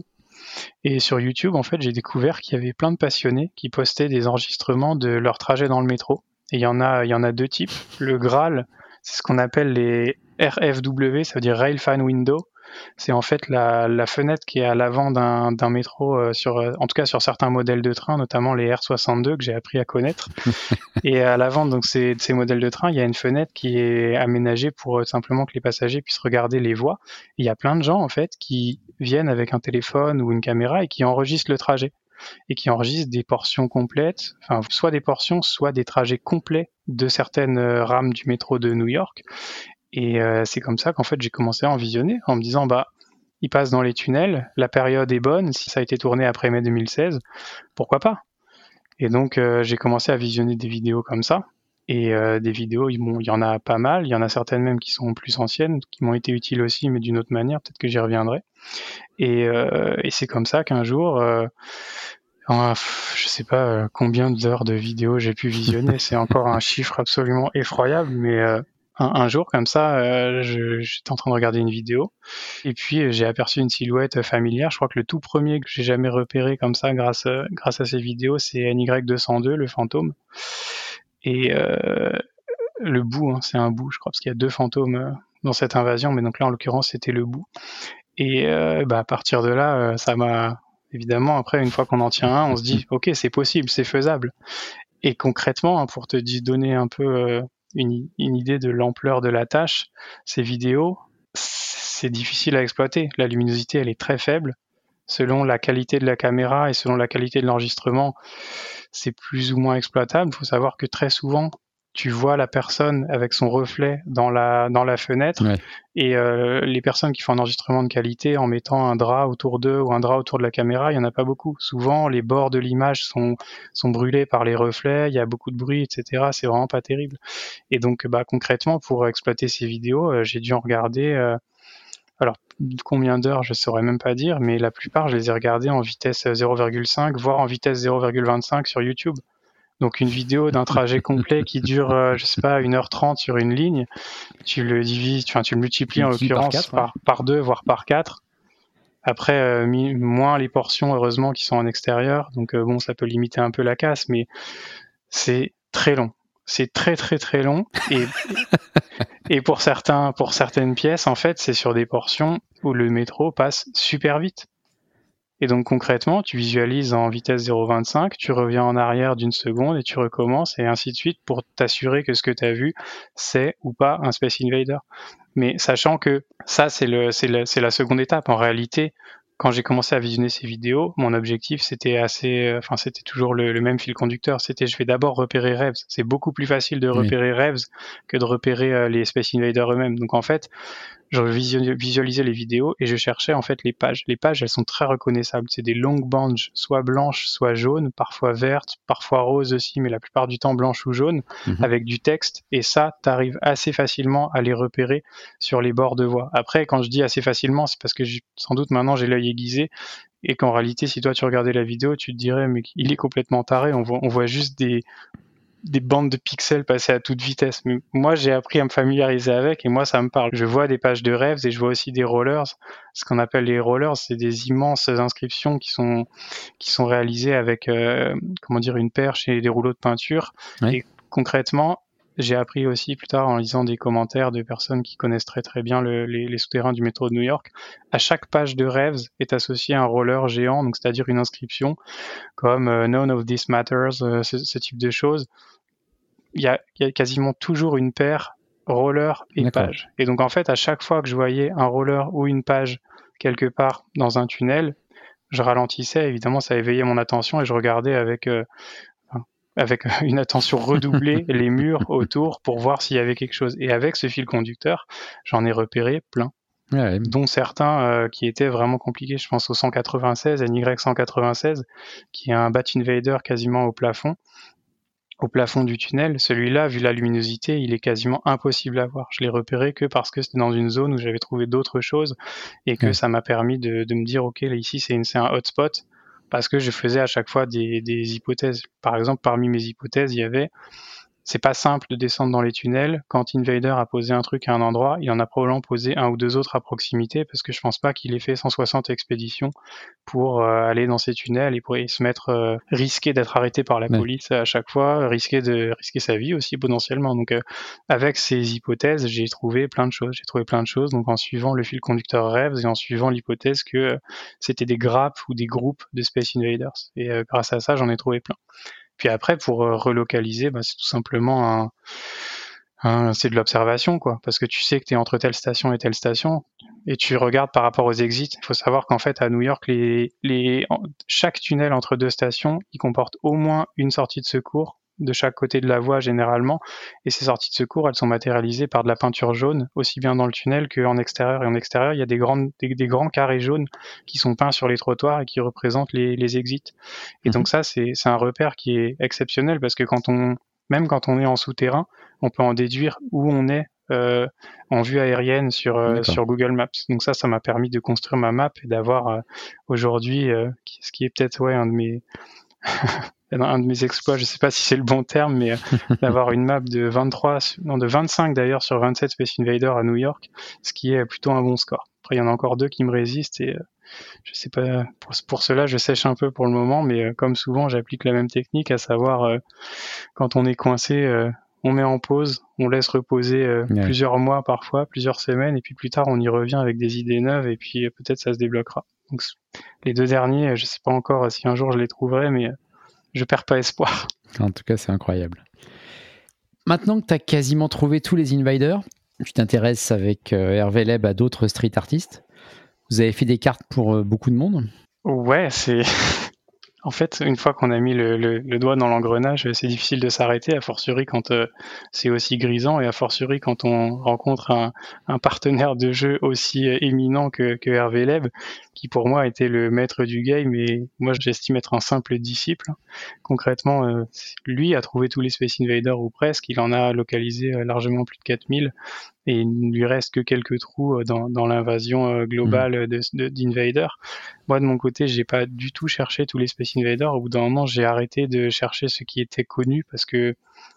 Et sur YouTube, en fait, j'ai découvert qu'il y avait plein de passionnés qui postaient des enregistrements de leur trajet dans le métro. Et il y en a, il y en a deux types. Le Graal, c'est ce qu'on appelle les RFW, ça veut dire Rail Fan Window c'est en fait la, fenêtre qui est à l'avant d'un métro, euh, sur, euh, en tout cas sur certains modèles de train, notamment les R62 que j'ai appris à connaître. [laughs] et à l'avant donc ces, ces modèles de train, il y a une fenêtre qui est aménagée pour euh, simplement que les passagers puissent regarder les voies. il y a plein de gens en fait qui viennent avec un téléphone ou une caméra et qui enregistrent le trajet et qui enregistrent des portions complètes, enfin soit des portions, soit des trajets complets de certaines rames du métro de New York. Et euh, c'est comme ça qu'en fait j'ai commencé à en visionner en me disant bah il passe dans les tunnels, la période est bonne, si ça a été tourné après mai 2016, pourquoi pas? Et donc euh, j'ai commencé à visionner des vidéos comme ça. Et euh, des vidéos, il, y en a pas mal, il y en a certaines même qui sont plus anciennes, qui m'ont été utiles aussi, mais d'une autre manière, peut-être que j'y reviendrai. Et, et c'est comme ça qu'un jour, je sais pas combien d'heures de vidéos j'ai pu visionner, c'est encore un chiffre absolument effroyable, mais un, jour comme ça, euh, j'étais en train de regarder une vidéo et puis euh, j'ai aperçu une silhouette familière. Je crois que le tout premier que j'ai jamais repéré comme ça grâce euh, grâce à ces vidéos, c'est NY202, le fantôme. Et le bout, hein, c'est un bout, je crois, parce qu'il y a deux fantômes dans cette invasion, mais donc là en l'occurrence c'était le bout. Et bah, à partir de là, ça m'a évidemment après une fois qu'on en tient un, on se dit ok c'est possible, c'est faisable. Et concrètement, hein, pour te donner un peu une, idée de l'ampleur de la tâche, ces vidéos, c'est difficile à exploiter. La luminosité, elle est très faible. Selon la qualité de la caméra et selon la qualité de l'enregistrement, c'est plus ou moins exploitable. Il faut savoir que très souvent, tu vois la personne avec son reflet dans la, dans la fenêtre et euh, les personnes qui font un enregistrement de qualité en mettant un drap autour d'eux ou un drap autour de la caméra, il n'y en a pas beaucoup. Souvent, les bords de l'image sont, sont brûlés par les reflets, il y a beaucoup de bruit, etc. C'est vraiment pas terrible. Et donc, bah, concrètement, pour exploiter ces vidéos, euh, j'ai dû en regarder. Euh, alors, combien d'heures, je saurais même pas dire, mais la plupart, je les ai regardées en vitesse 0,5, voire en vitesse 0,25 sur YouTube. Donc une vidéo d'un trajet [laughs] complet qui dure, euh, je sais pas, 1h30 sur une ligne, tu le divises, enfin tu le multiplies en l'occurrence par, par, deux, voire par quatre. Après, euh, moins les portions, heureusement, qui sont en extérieur. Donc euh, bon, ça peut limiter un peu la casse, mais c'est très long. C'est très très très long. Et, [laughs] et pour, certains, pour certaines pièces, en fait, c'est sur des portions où le métro passe super vite. Et donc concrètement, tu visualises en vitesse 0,25, tu reviens en arrière d'une seconde et tu recommences et ainsi de suite pour t'assurer que ce que tu as vu, c'est ou pas un Space Invader. Mais sachant que ça, c'est la seconde étape. En réalité, quand j'ai commencé à visionner ces vidéos, mon objectif c'était assez, enfin c'était toujours le, même fil conducteur. C'était je vais d'abord repérer Revs. C'est beaucoup plus facile de repérer Revs que de repérer euh, les Space Invaders eux-mêmes. Donc en fait, je visualisais les vidéos et je cherchais en fait les pages. Les pages, elles sont très reconnaissables. C'est des longues bandes, soit blanches, soit jaunes, parfois vertes, parfois roses aussi, mais la plupart du temps blanches ou jaunes, mhm. avec du texte. Et ça, tu arrives assez facilement à les repérer sur les bords de voie. Après, quand je dis assez facilement, c'est parce que sans doute maintenant j'ai l'œil aiguisé et qu'en réalité, si toi tu regardais la vidéo, tu te dirais, mais il est complètement taré, on voit, on voit juste des, des bandes de pixels passées à toute vitesse. Mais moi, j'ai appris à me familiariser avec et moi, ça me parle. Je vois des pages de rêves et je vois aussi des rollers. Ce qu'on appelle les rollers, c'est des immenses inscriptions qui sont qui sont réalisées avec euh, comment dire une perche et des rouleaux de peinture. Et concrètement, j'ai appris aussi plus tard en lisant des commentaires de personnes qui connaissent très très bien les, souterrains du métro de New York. À chaque page de rêves est associé un roller géant, donc c'est-à-dire une inscription comme euh, None of this matters, euh, ce, type de choses. Il y, a, quasiment toujours une paire roller et page. Et donc en fait, à chaque fois que je voyais un roller ou une page quelque part dans un tunnel, je ralentissais, évidemment ça éveillait mon attention et je regardais avec euh, avec [laughs] une attention redoublée [laughs] les murs autour pour voir s'il y avait quelque chose. Et avec ce fil conducteur, j'en ai repéré plein. dont certains euh, qui étaient vraiment compliqués. Je pense au 196, NY196, qui est un Bat Invader quasiment au plafond, au plafond du tunnel. Celui-là, vu la luminosité, il est quasiment impossible à voir. Je l'ai repéré que parce que c'était dans une zone où j'avais trouvé d'autres choses et que ça m'a permis de, me dire, ok, là ici c'est un hotspot parce que je faisais à chaque fois des, hypothèses. Par exemple, parmi mes hypothèses, il y avait c'est pas simple de descendre dans les tunnels. Quand Invader a posé un truc à un endroit, il en a probablement posé un ou deux autres à proximité parce que je pense pas qu'il ait fait 160 expéditions pour euh, aller dans ces tunnels et pour se mettre euh, risquer d'être arrêté par la police à chaque fois, risquer de risquer sa vie aussi potentiellement. Donc euh, avec ces hypothèses, j'ai trouvé plein de choses. J'ai trouvé plein de choses. Donc en suivant le fil conducteur rêves et en suivant l'hypothèse que c'était des grappes ou des groupes de Space Invaders. Et grâce à ça, j'en ai trouvé plein. Puis après, pour euh, relocaliser, bah, c'est tout simplement un, c'est de l'observation, quoi. Parce que tu sais que tu es entre telle station et telle station, et tu regardes par rapport aux exits. Il faut savoir qu'en fait, à New York, les, les, chaque tunnel entre deux stations, il comporte au moins une sortie de secours de chaque côté de la voie généralement. Et ces sorties de secours, elles sont matérialisées par de la peinture jaune, aussi bien dans le tunnel qu'en extérieur. Et en extérieur, il y a des, grandes, des, grands carrés jaunes qui sont peints sur les trottoirs et qui représentent les, les exits. Et donc mhm. ça, c'est un repère qui est exceptionnel parce que quand on, même quand on est en souterrain, on peut en déduire où on est euh, en vue aérienne sur, euh, sur Google Maps. Donc ça, ça m'a permis de construire ma map et d'avoir euh, aujourd'hui, ce qui est peut-être ouais, un de mes [laughs] un de mes exploits, je sais pas si c'est le bon terme, mais euh, [laughs] d'avoir une map de 23, non de 25 d'ailleurs sur 27 Space Invaders à New York, ce qui est plutôt un bon score. Après, il y en a encore deux qui me résistent et euh, je sais pas, pour, pour, cela, je sèche un peu pour le moment, mais euh, comme souvent, j'applique la même technique, à savoir quand on est coincé, on met en pause, on laisse reposer plusieurs mois parfois, plusieurs semaines, et puis plus tard, on y revient avec des idées neuves, et puis peut-être ça se débloquera. Donc les deux derniers, je sais pas encore si un jour je les trouverai, mais je perds pas espoir. En tout cas, c'est incroyable. Maintenant que tu as quasiment trouvé tous les invaders, tu t'intéresses avec euh, Hervé Leb à d'autres street artistes. Vous avez fait des cartes pour euh, beaucoup de monde Ouais, c'est. [laughs] En fait, une fois qu'on a mis le, doigt dans l'engrenage, c'est difficile de s'arrêter, a fortiori quand euh, c'est aussi grisant et a fortiori quand on rencontre un, partenaire de jeu aussi éminent que, que, Hervé Leb, qui pour moi était le maître du game et moi j'estime être un simple disciple. Concrètement, euh, lui a trouvé tous les Space Invaders ou presque, il en a localisé largement plus de 4000 et il ne lui reste que quelques trous euh, dans, dans l'invasion euh, globale mm. d'Invader. Moi, de mon côté, j'ai pas du tout cherché tous les Space Invaders. Au bout d'un moment, j'ai arrêté de chercher ce qui était connu parce que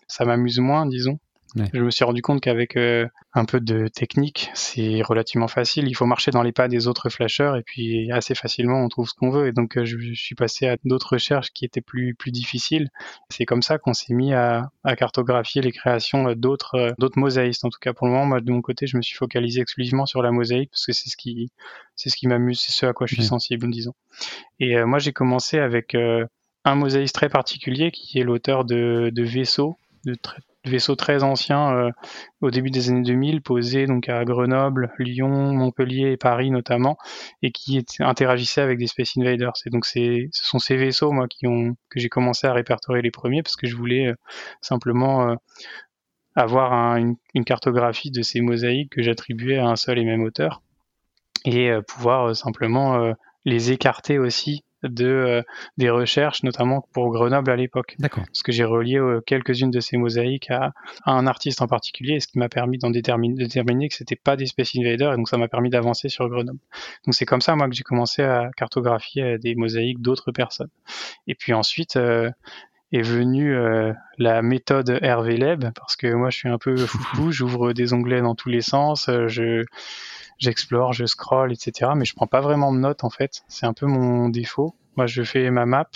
ça m'amuse moins, disons. Je me suis rendu compte qu'avec euh, un peu de technique, c'est relativement facile. Il faut marcher dans les pas des autres flasheurs et puis assez facilement on trouve ce qu'on veut. Et donc euh, je, suis passé à d'autres recherches qui étaient plus plus difficiles. C'est comme ça qu'on s'est mis à, à, cartographier les créations d'autres euh, d'autres mosaïstes. En tout cas pour le moment, moi de mon côté, je me suis focalisé exclusivement sur la mosaïque parce que c'est ce qui c'est ce qui m'amuse, c'est ce à quoi je suis sensible, disons. Et moi j'ai commencé avec un mosaïste très particulier qui est l'auteur de, de vaisseaux de très vaisseau très ancien euh, au début des années 2000, posé donc à Grenoble, Lyon, Montpellier et Paris notamment, et qui interagissait avec des Space Invaders. Et donc ce sont ces vaisseaux moi qui ont que j'ai commencé à répertorier les premiers parce que je voulais euh, simplement euh, avoir une, une, cartographie de ces mosaïques que j'attribuais à un seul et même auteur et pouvoir simplement les écarter aussi de euh, des recherches, notamment pour Grenoble à l'époque. D'accord. Parce que j'ai relié euh, quelques-unes de ces mosaïques à, un artiste en particulier, ce qui m'a permis d'en déterminer, déterminer que c'était pas des Space Invaders, et donc ça m'a permis d'avancer sur Grenoble. Donc c'est comme ça moi que j'ai commencé à cartographier euh, des mosaïques d'autres personnes. Et puis ensuite est venue la méthode Hervé Leb, parce que moi je suis un peu [laughs] foufou, j'ouvre des onglets dans tous les sens, je j'explore, je scroll, etc. Mais je prends pas vraiment de notes en fait. C'est un peu mon défaut. Moi, je fais ma map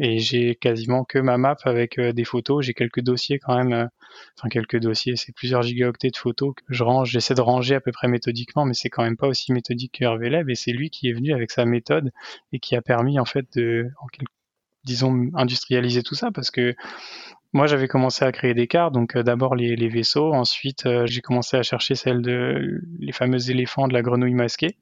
et j'ai quasiment que ma map avec euh, des photos. J'ai quelques dossiers quand même, euh, enfin quelques dossiers, c'est plusieurs gigaoctets de photos que je range. J'essaie de ranger à peu près méthodiquement, mais c'est quand même pas aussi méthodique que Hervé Leb. Et c'est lui qui est venu avec sa méthode et qui a permis en fait de, en disons, industrialiser tout ça parce que moi, j'avais commencé à créer des cartes, donc euh, d'abord les, vaisseaux, ensuite euh, j'ai commencé à chercher celles de les fameux éléphants de la grenouille masquée.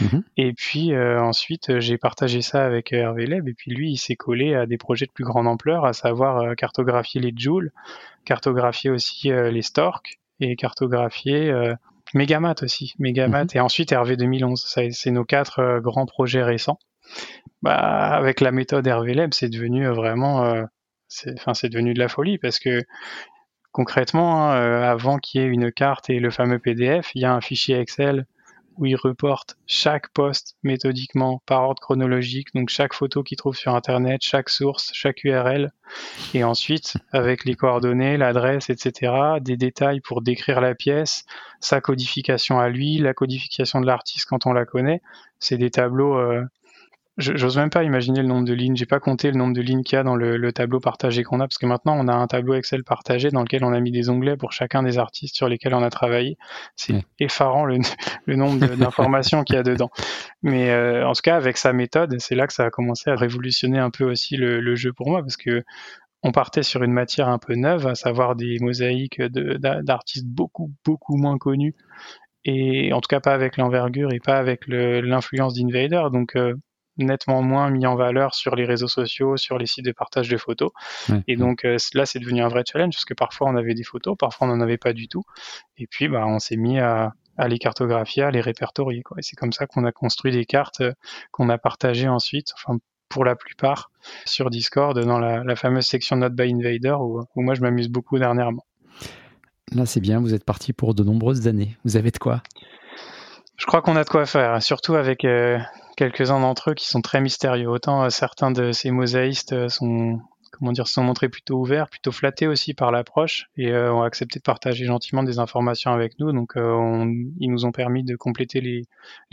Mhm. Et puis euh, ensuite, j'ai partagé ça avec Hervé Leb, et puis lui, il s'est collé à des projets de plus grande ampleur, à savoir cartographier les Joules, cartographier aussi les Storks, et cartographier Megamat aussi, Megamat, mhm. et ensuite Hervé 2011. C'est nos quatre grands projets récents. Bah, avec la méthode Hervé Leb, c'est devenu vraiment c'est enfin c'est devenu de la folie parce que concrètement, hein, euh, avant qu'il y ait une carte et le fameux PDF, il y a un fichier Excel où il reporte chaque poste méthodiquement par ordre chronologique, donc chaque photo qu'il trouve sur Internet, chaque source, chaque URL, et ensuite avec les coordonnées, l'adresse, etc., des détails pour décrire la pièce, sa codification à lui, la codification de l'artiste quand on la connaît. C'est des tableaux euh, J'ose même pas imaginer le nombre de lignes. J'ai pas compté le nombre de lignes qu'il y a dans le, tableau partagé qu'on a, parce que maintenant on a un tableau Excel partagé dans lequel on a mis des onglets pour chacun des artistes sur lesquels on a travaillé. C'est effarant le, nombre d'informations qu'il y a dedans. Mais euh, en tout cas, avec sa méthode, c'est là que ça a commencé à révolutionner un peu aussi le, jeu pour moi, parce que on partait sur une matière un peu neuve, à savoir des mosaïques d'artistes beaucoup beaucoup moins connus et en tout cas pas avec l'envergure et pas avec l'influence d'Invader. Donc euh, nettement moins mis en valeur sur les réseaux sociaux, sur les sites de partage de photos. et donc euh, là, c'est devenu un vrai challenge parce que parfois on avait des photos, parfois on n'en avait pas du tout. Et puis, bah, on s'est mis à, les cartographier, à les répertorier. Quoi. Et c'est comme ça qu'on a construit des cartes euh, qu'on a partagées ensuite, enfin pour la plupart, sur Discord dans la, fameuse section Not by Invader où, moi je m'amuse beaucoup dernièrement. Là, c'est bien, vous êtes parti pour de nombreuses années. Vous avez de quoi? Je crois qu'on a de quoi faire, surtout avec euh, quelques-uns d'entre eux qui sont très mystérieux. Autant euh, certains de ces mosaïstes euh, sont, comment dire, se sont montrés plutôt ouverts, plutôt flattés aussi par l'approche et euh, ont accepté de partager gentiment des informations avec nous. Donc, ils nous ont permis de compléter les,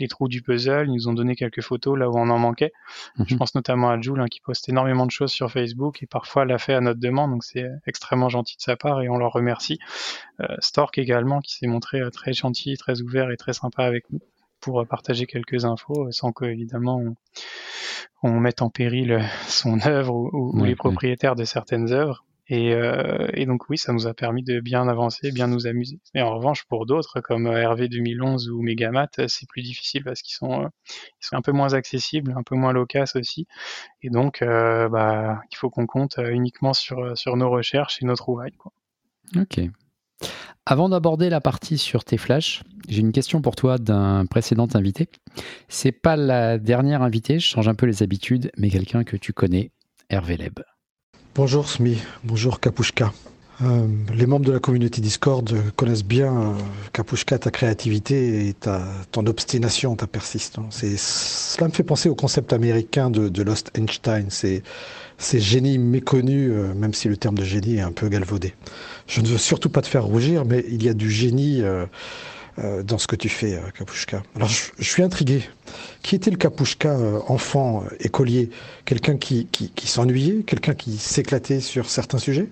les, trous du puzzle. Ils nous ont donné quelques photos là où on en manquait. Je mhm. pense notamment à Jules hein, qui poste énormément de choses sur Facebook et parfois l'a fait à notre demande. Donc, c'est extrêmement gentil de sa part et on leur remercie. Stork également qui s'est montré très gentil, très ouvert et très sympa avec nous pour partager quelques infos euh, sans qu'évidemment on, on, mette en péril son [laughs] œuvre ou, les propriétaires de certaines œuvres. Et, euh, et, donc oui, ça nous a permis de bien avancer, bien nous amuser. Et en revanche, pour d'autres comme RV 2011 ou Megamat, c'est plus difficile parce qu'ils sont, ils sont un peu moins accessibles, un peu moins loquaces aussi. Et donc, bah, il faut qu'on compte uniquement sur, sur nos recherches et nos trouvailles. Quoi. Ok. Avant d'aborder la partie sur tes flashs, j'ai une question pour toi d'un précédent invité. C'est pas la dernière invitée, je change un peu les habitudes, mais quelqu'un que tu connais, Hervé Leb. Bonjour Smi, bonjour Kapushka. Euh, les membres de la communauté Discord connaissent bien euh, Kapushka, ta créativité et ta, ton obstination, ta persistance. Et cela me fait penser au concept américain de, Lost Einstein, ces génies méconnus, euh, même si le terme de génie est un peu galvaudé. Je ne veux surtout pas te faire rougir, mais il y a du génie dans ce que tu fais, Kapushka. Alors je, suis intrigué. Qui était le Kapushka enfant, écolier? Quelqu'un qui, s'ennuyait? Quelqu'un qui s'éclatait sur certains sujets?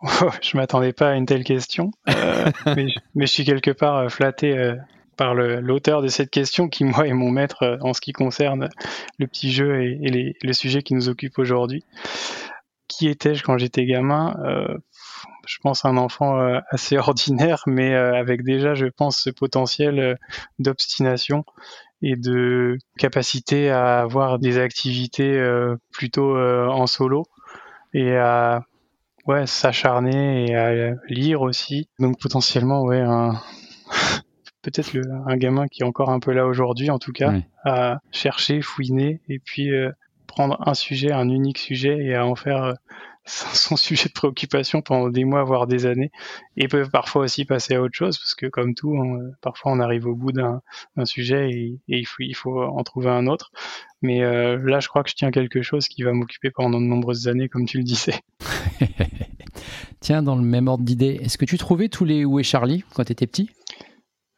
[laughs] Je m'attendais pas à une telle question, euh, [laughs] mais, je suis quelque part euh, flatté euh, par l'auteur de cette question qui, moi, est mon maître en ce qui concerne le petit jeu et, les, le sujet qui nous occupe aujourd'hui. Qui étais-je quand j'étais gamin? Je pense un enfant assez [laughs] ordinaire, mais avec déjà, je pense, ce potentiel d'obstination et de capacité à avoir des activités plutôt en solo et à ouais, s'acharner et à lire aussi. Donc potentiellement, ouais, un... [laughs] peut-être un gamin qui est encore un peu là aujourd'hui, en tout cas, à chercher, fouiner et puis euh, prendre un sujet, un unique sujet et à en faire euh, son [laughs] sujet de préoccupation pendant des mois, voire des années, et peuvent parfois aussi passer à autre chose, parce que comme tout, parfois on arrive au bout d'un sujet et, il, faut, il, faut, en trouver un autre. Mais euh, là, je crois que je tiens quelque chose qui va m'occuper pendant de nombreuses années, comme tu le disais. [laughs] Tiens, dans le même ordre d'idée, est-ce que tu trouvais tous les Où est Charlie quand tu étais petit?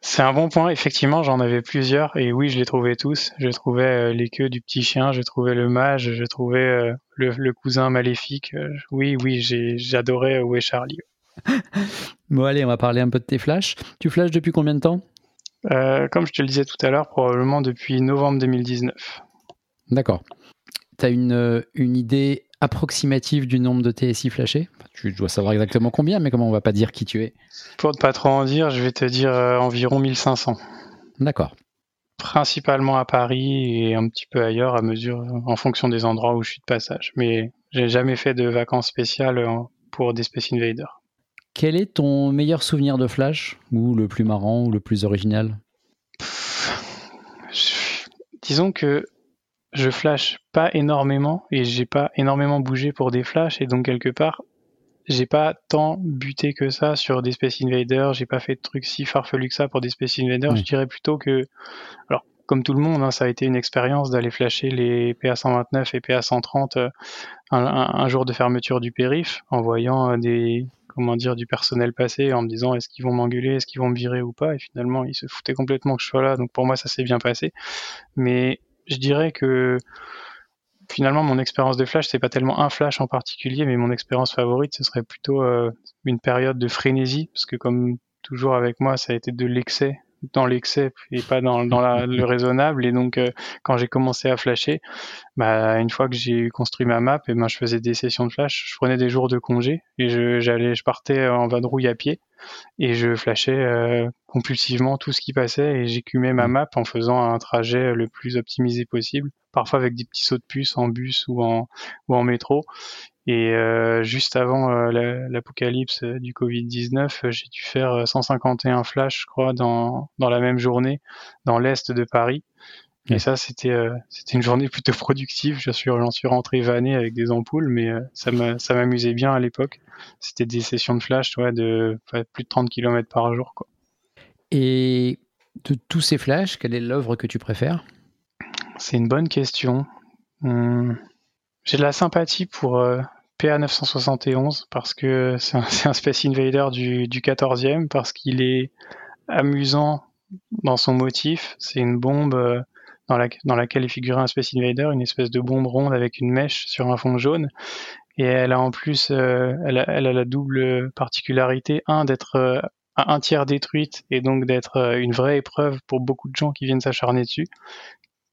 C'est un bon point. Effectivement, j'en avais plusieurs et oui, je les trouvais tous. Je trouvais euh, les queues du petit chien, je trouvais le mage, je trouvais euh, le, cousin maléfique. Euh, oui, oui, j'adorais Où est Charlie. bon, allez, on va parler un peu de tes flashs. Tu flashes depuis combien de temps? Comme je te le disais tout à l'heure, probablement depuis novembre 2019. D'accord. Tu as une, une idée approximative du nombre de TSI flashés Tu dois savoir exactement combien, mais comment on va pas dire qui tu es Pour ne pas trop en dire, je vais te dire euh, environ 1500. D'accord. Principalement à Paris et un petit peu ailleurs à mesure, en fonction des endroits où je suis de passage. Mais j'ai jamais fait de vacances spéciales euh, pour des Space Invaders. Quel est ton meilleur souvenir de Flash Ou le plus marrant ou le plus original? Disons que je flash pas énormément et j'ai pas énormément bougé pour des flashs et donc quelque part j'ai pas tant buté que ça sur des Space Invaders, j'ai pas fait de trucs si farfelus que ça pour des Space Invaders, je dirais plutôt que alors comme tout le monde, hein, ça a été une expérience d'aller flasher les PA129 et PA130 euh, un, jour de fermeture du périph en voyant euh, des comment dire du personnel passer en me disant est-ce qu'ils vont m'engueuler, est-ce qu'ils vont me virer ou pas? Et finalement ils se foutaient complètement que je sois là. Donc pour moi ça s'est bien passé. Mais je dirais que finalement mon expérience de flash c'est pas tellement un flash en particulier mais mon expérience favorite ce serait plutôt euh, une période de frénésie parce que comme toujours avec moi ça a été de l'excès dans l'excès et pas dans, le raisonnable. Et donc euh, quand j'ai commencé à flasher bah une fois que j'ai construit ma map et ben je faisais des sessions de flash. Je prenais des jours de congé et je partais en vadrouille à pied et je flashais euh, compulsivement tout ce qui passait et j'écumais ma mmh. map en faisant un trajet le plus optimisé possible, parfois avec des petits sauts de puce en bus ou en, ou en métro. Et euh, juste avant euh, l'apocalypse du Covid-19, j'ai dû faire 151 flashs, je crois, dans, dans la même journée, dans l'est de Paris. Et ça, c'était c'était une journée plutôt productive. J'en suis, suis rentré vanné avec des ampoules, mais ça m'amusait bien à l'époque. C'était des sessions de flash ouais, de plus de 30 km par jour. Quoi. Et de tous ces flashs, quelle est l'œuvre que tu préfères? C'est une bonne question. Hum, j'ai de la sympathie pour euh, PA971 parce que [laughs] c'est un, Space Invader du, du 14e, parce qu'il est amusant dans son motif. C'est une bombe euh, dans, la, dans, laquelle est figuré un Space Invader, une espèce de bombe ronde avec une mèche sur un fond jaune. Et elle a en plus, euh, elle, a, elle, a, la double particularité, un, d'être euh, un tiers détruite et donc d'être euh, une vraie épreuve pour beaucoup de gens qui viennent s'acharner dessus.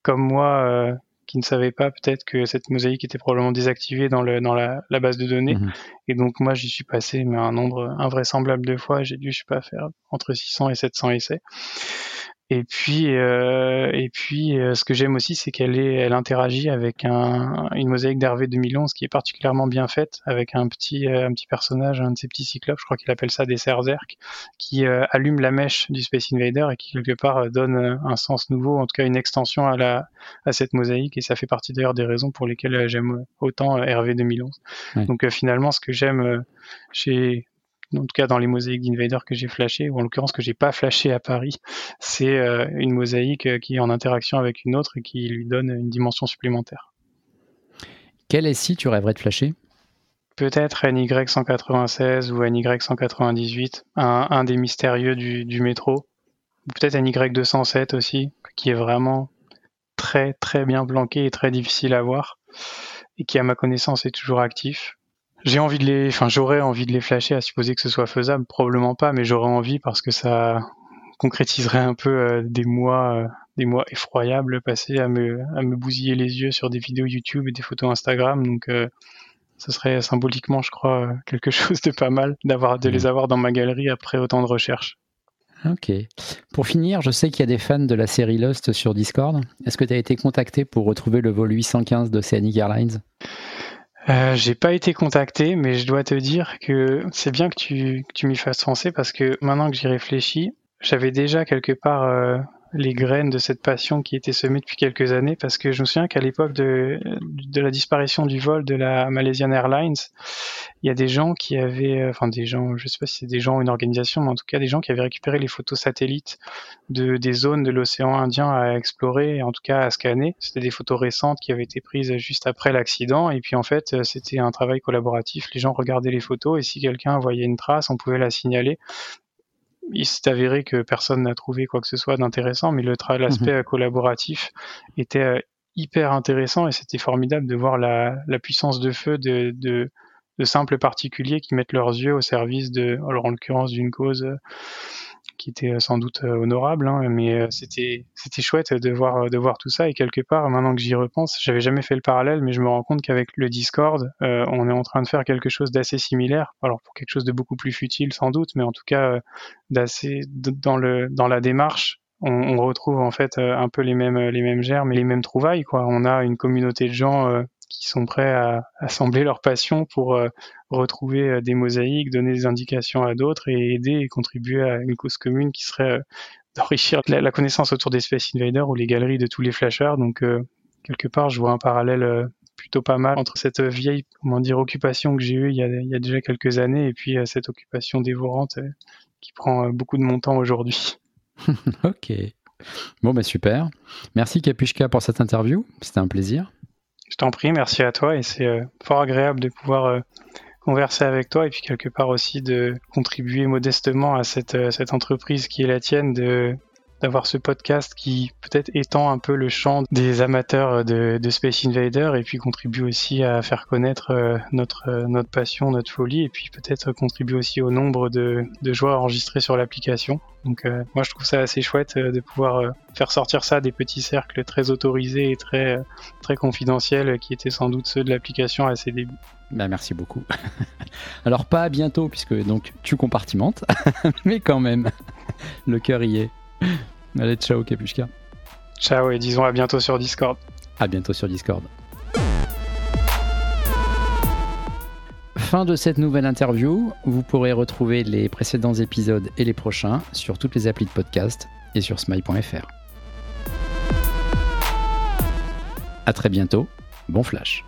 Comme moi, qui ne savait pas peut-être que cette mosaïque était probablement désactivée dans, le, dans la, base de données. Mhm. Et donc moi j'y suis passé mais un nombre invraisemblable de fois. J'ai dû je sais pas faire entre 600 et 700 essais. Et puis, euh, et puis, euh, ce que j'aime aussi, c'est qu'elle est, elle interagit avec un, une mosaïque d'Hervé 2011 qui est particulièrement bien faite, avec un petit, euh, un petit personnage, un de ces petits cyclopes, je crois qu'il appelle ça des Cerzerk, qui euh, allume la mèche du Space Invader et qui quelque part donne un sens nouveau, en tout cas une extension à la, à cette mosaïque. Et ça fait partie d'ailleurs des raisons pour lesquelles j'aime autant Hervé 2011. Donc finalement, ce que j'aime chez en tout cas dans les mosaïques d'Invader que j'ai flashé, ou en l'occurrence que j'ai pas flashé à Paris, c'est euh, une mosaïque euh, qui est en interaction avec une autre et qui lui donne une dimension supplémentaire. Quel SI tu rêverais de flasher? Peut-être NY196 ou NY198, un, un des mystérieux du, du métro. Peut-être NY207 aussi, qui est vraiment très très bien planqué et très difficile à voir, et qui à ma connaissance est toujours actif. J'ai envie de les, enfin j'aurais envie de les flasher, à supposer que ce soit faisable, probablement pas, mais j'aurais envie parce que ça concrétiserait un peu euh, des mois, euh, des mois effroyables passés à me, à me bousiller les yeux sur des vidéos YouTube et des photos Instagram. Donc, euh, ce serait symboliquement, je crois, quelque [laughs] chose de pas mal d'avoir, de les mmh. avoir dans ma galerie après autant de recherches. Ok. Pour finir, je sais qu'il y a des fans de la série Lost sur Discord. Est-ce que tu as été contacté pour retrouver le vol 815 de Oceanic Airlines? Euh, j'ai pas été contacté, mais je dois te dire que c'est bien que tu, tu m'y fasses penser parce que maintenant que j'y réfléchis, j'avais déjà quelque part euh, les graines de cette passion qui était semée depuis quelques années parce que je me souviens qu'à l'époque de, de la disparition du vol de la Malaysian Airlines, il y a des gens qui avaient, euh, enfin des gens, je sais pas si c'est des gens ou une organisation, mais en tout cas des gens qui avaient récupéré les photos satellites de, des zones de l'océan Indien à explorer en tout cas à scanner. C'était des photos récentes qui avaient été prises juste après l'accident et puis en fait euh, c'était un travail collaboratif. Les gens regardaient les photos et si quelqu'un voyait une trace, on pouvait la signaler il s'est avéré que personne n'a trouvé quoi que ce soit d'intéressant, mais l'aspect mhm. collaboratif était euh, hyper intéressant et c'était formidable de voir la, puissance de feu de, de, simples particuliers qui mettent leurs yeux au service de, alors en l'occurrence d'une cause qui était euh, sans doute euh, honorable, hein, mais euh, c'était chouette de voir de voir tout ça et quelque part maintenant que j'y repense, j'avais jamais fait le parallèle, mais je me rends compte qu'avec le Discord, on est en train de faire quelque chose d'assez similaire, alors pour quelque chose de beaucoup plus futile sans doute, mais en tout cas d'assez dans la démarche on, retrouve en fait un peu les mêmes les mêmes germes et les mêmes trouvailles quoi. On a une communauté de gens qui sont prêts à assembler leur passion pour euh, retrouver euh, des mosaïques, donner des indications à d'autres et aider et contribuer à une cause commune qui serait euh, d'enrichir la, connaissance autour des Space Invaders ou les galeries de tous les flashers. Donc quelque part, je vois un parallèle plutôt pas mal entre cette vieille comment dire occupation que j'ai eue il y, a, déjà quelques années et puis cette occupation dévorante qui prend beaucoup de mon temps aujourd'hui. [laughs] ok. Bon, bah super. Merci Kapushka pour cette interview. C'était un plaisir. Je t'en prie, merci à toi et c'est euh, fort agréable de pouvoir euh, converser avec toi et puis quelque part aussi de contribuer modestement à cette, euh, cette entreprise qui est la tienne de d'avoir ce podcast qui peut-être étend un peu le champ des amateurs de, de, Space Invader et puis contribue aussi à faire connaître euh, notre, euh, notre passion, notre folie et puis peut-être contribue aussi au nombre de, de joueurs enregistrés sur l'application. Donc euh, moi je trouve ça assez chouette de pouvoir faire sortir ça des petits cercles très autorisés et très, très confidentiels qui étaient sans doute ceux de l'application à ses débuts. Ben merci beaucoup. [laughs] Alors pas à bientôt puisque donc tu compartimentes, [laughs] mais quand même, le cœur y est. [laughs] Allez, ciao Kapushka. Ciao et disons à bientôt sur Discord. À bientôt sur Discord. Fin de cette nouvelle interview. Vous pourrez retrouver les précédents épisodes et les prochains sur toutes les applis de podcast et sur smile.fr. A très bientôt. Bon flash.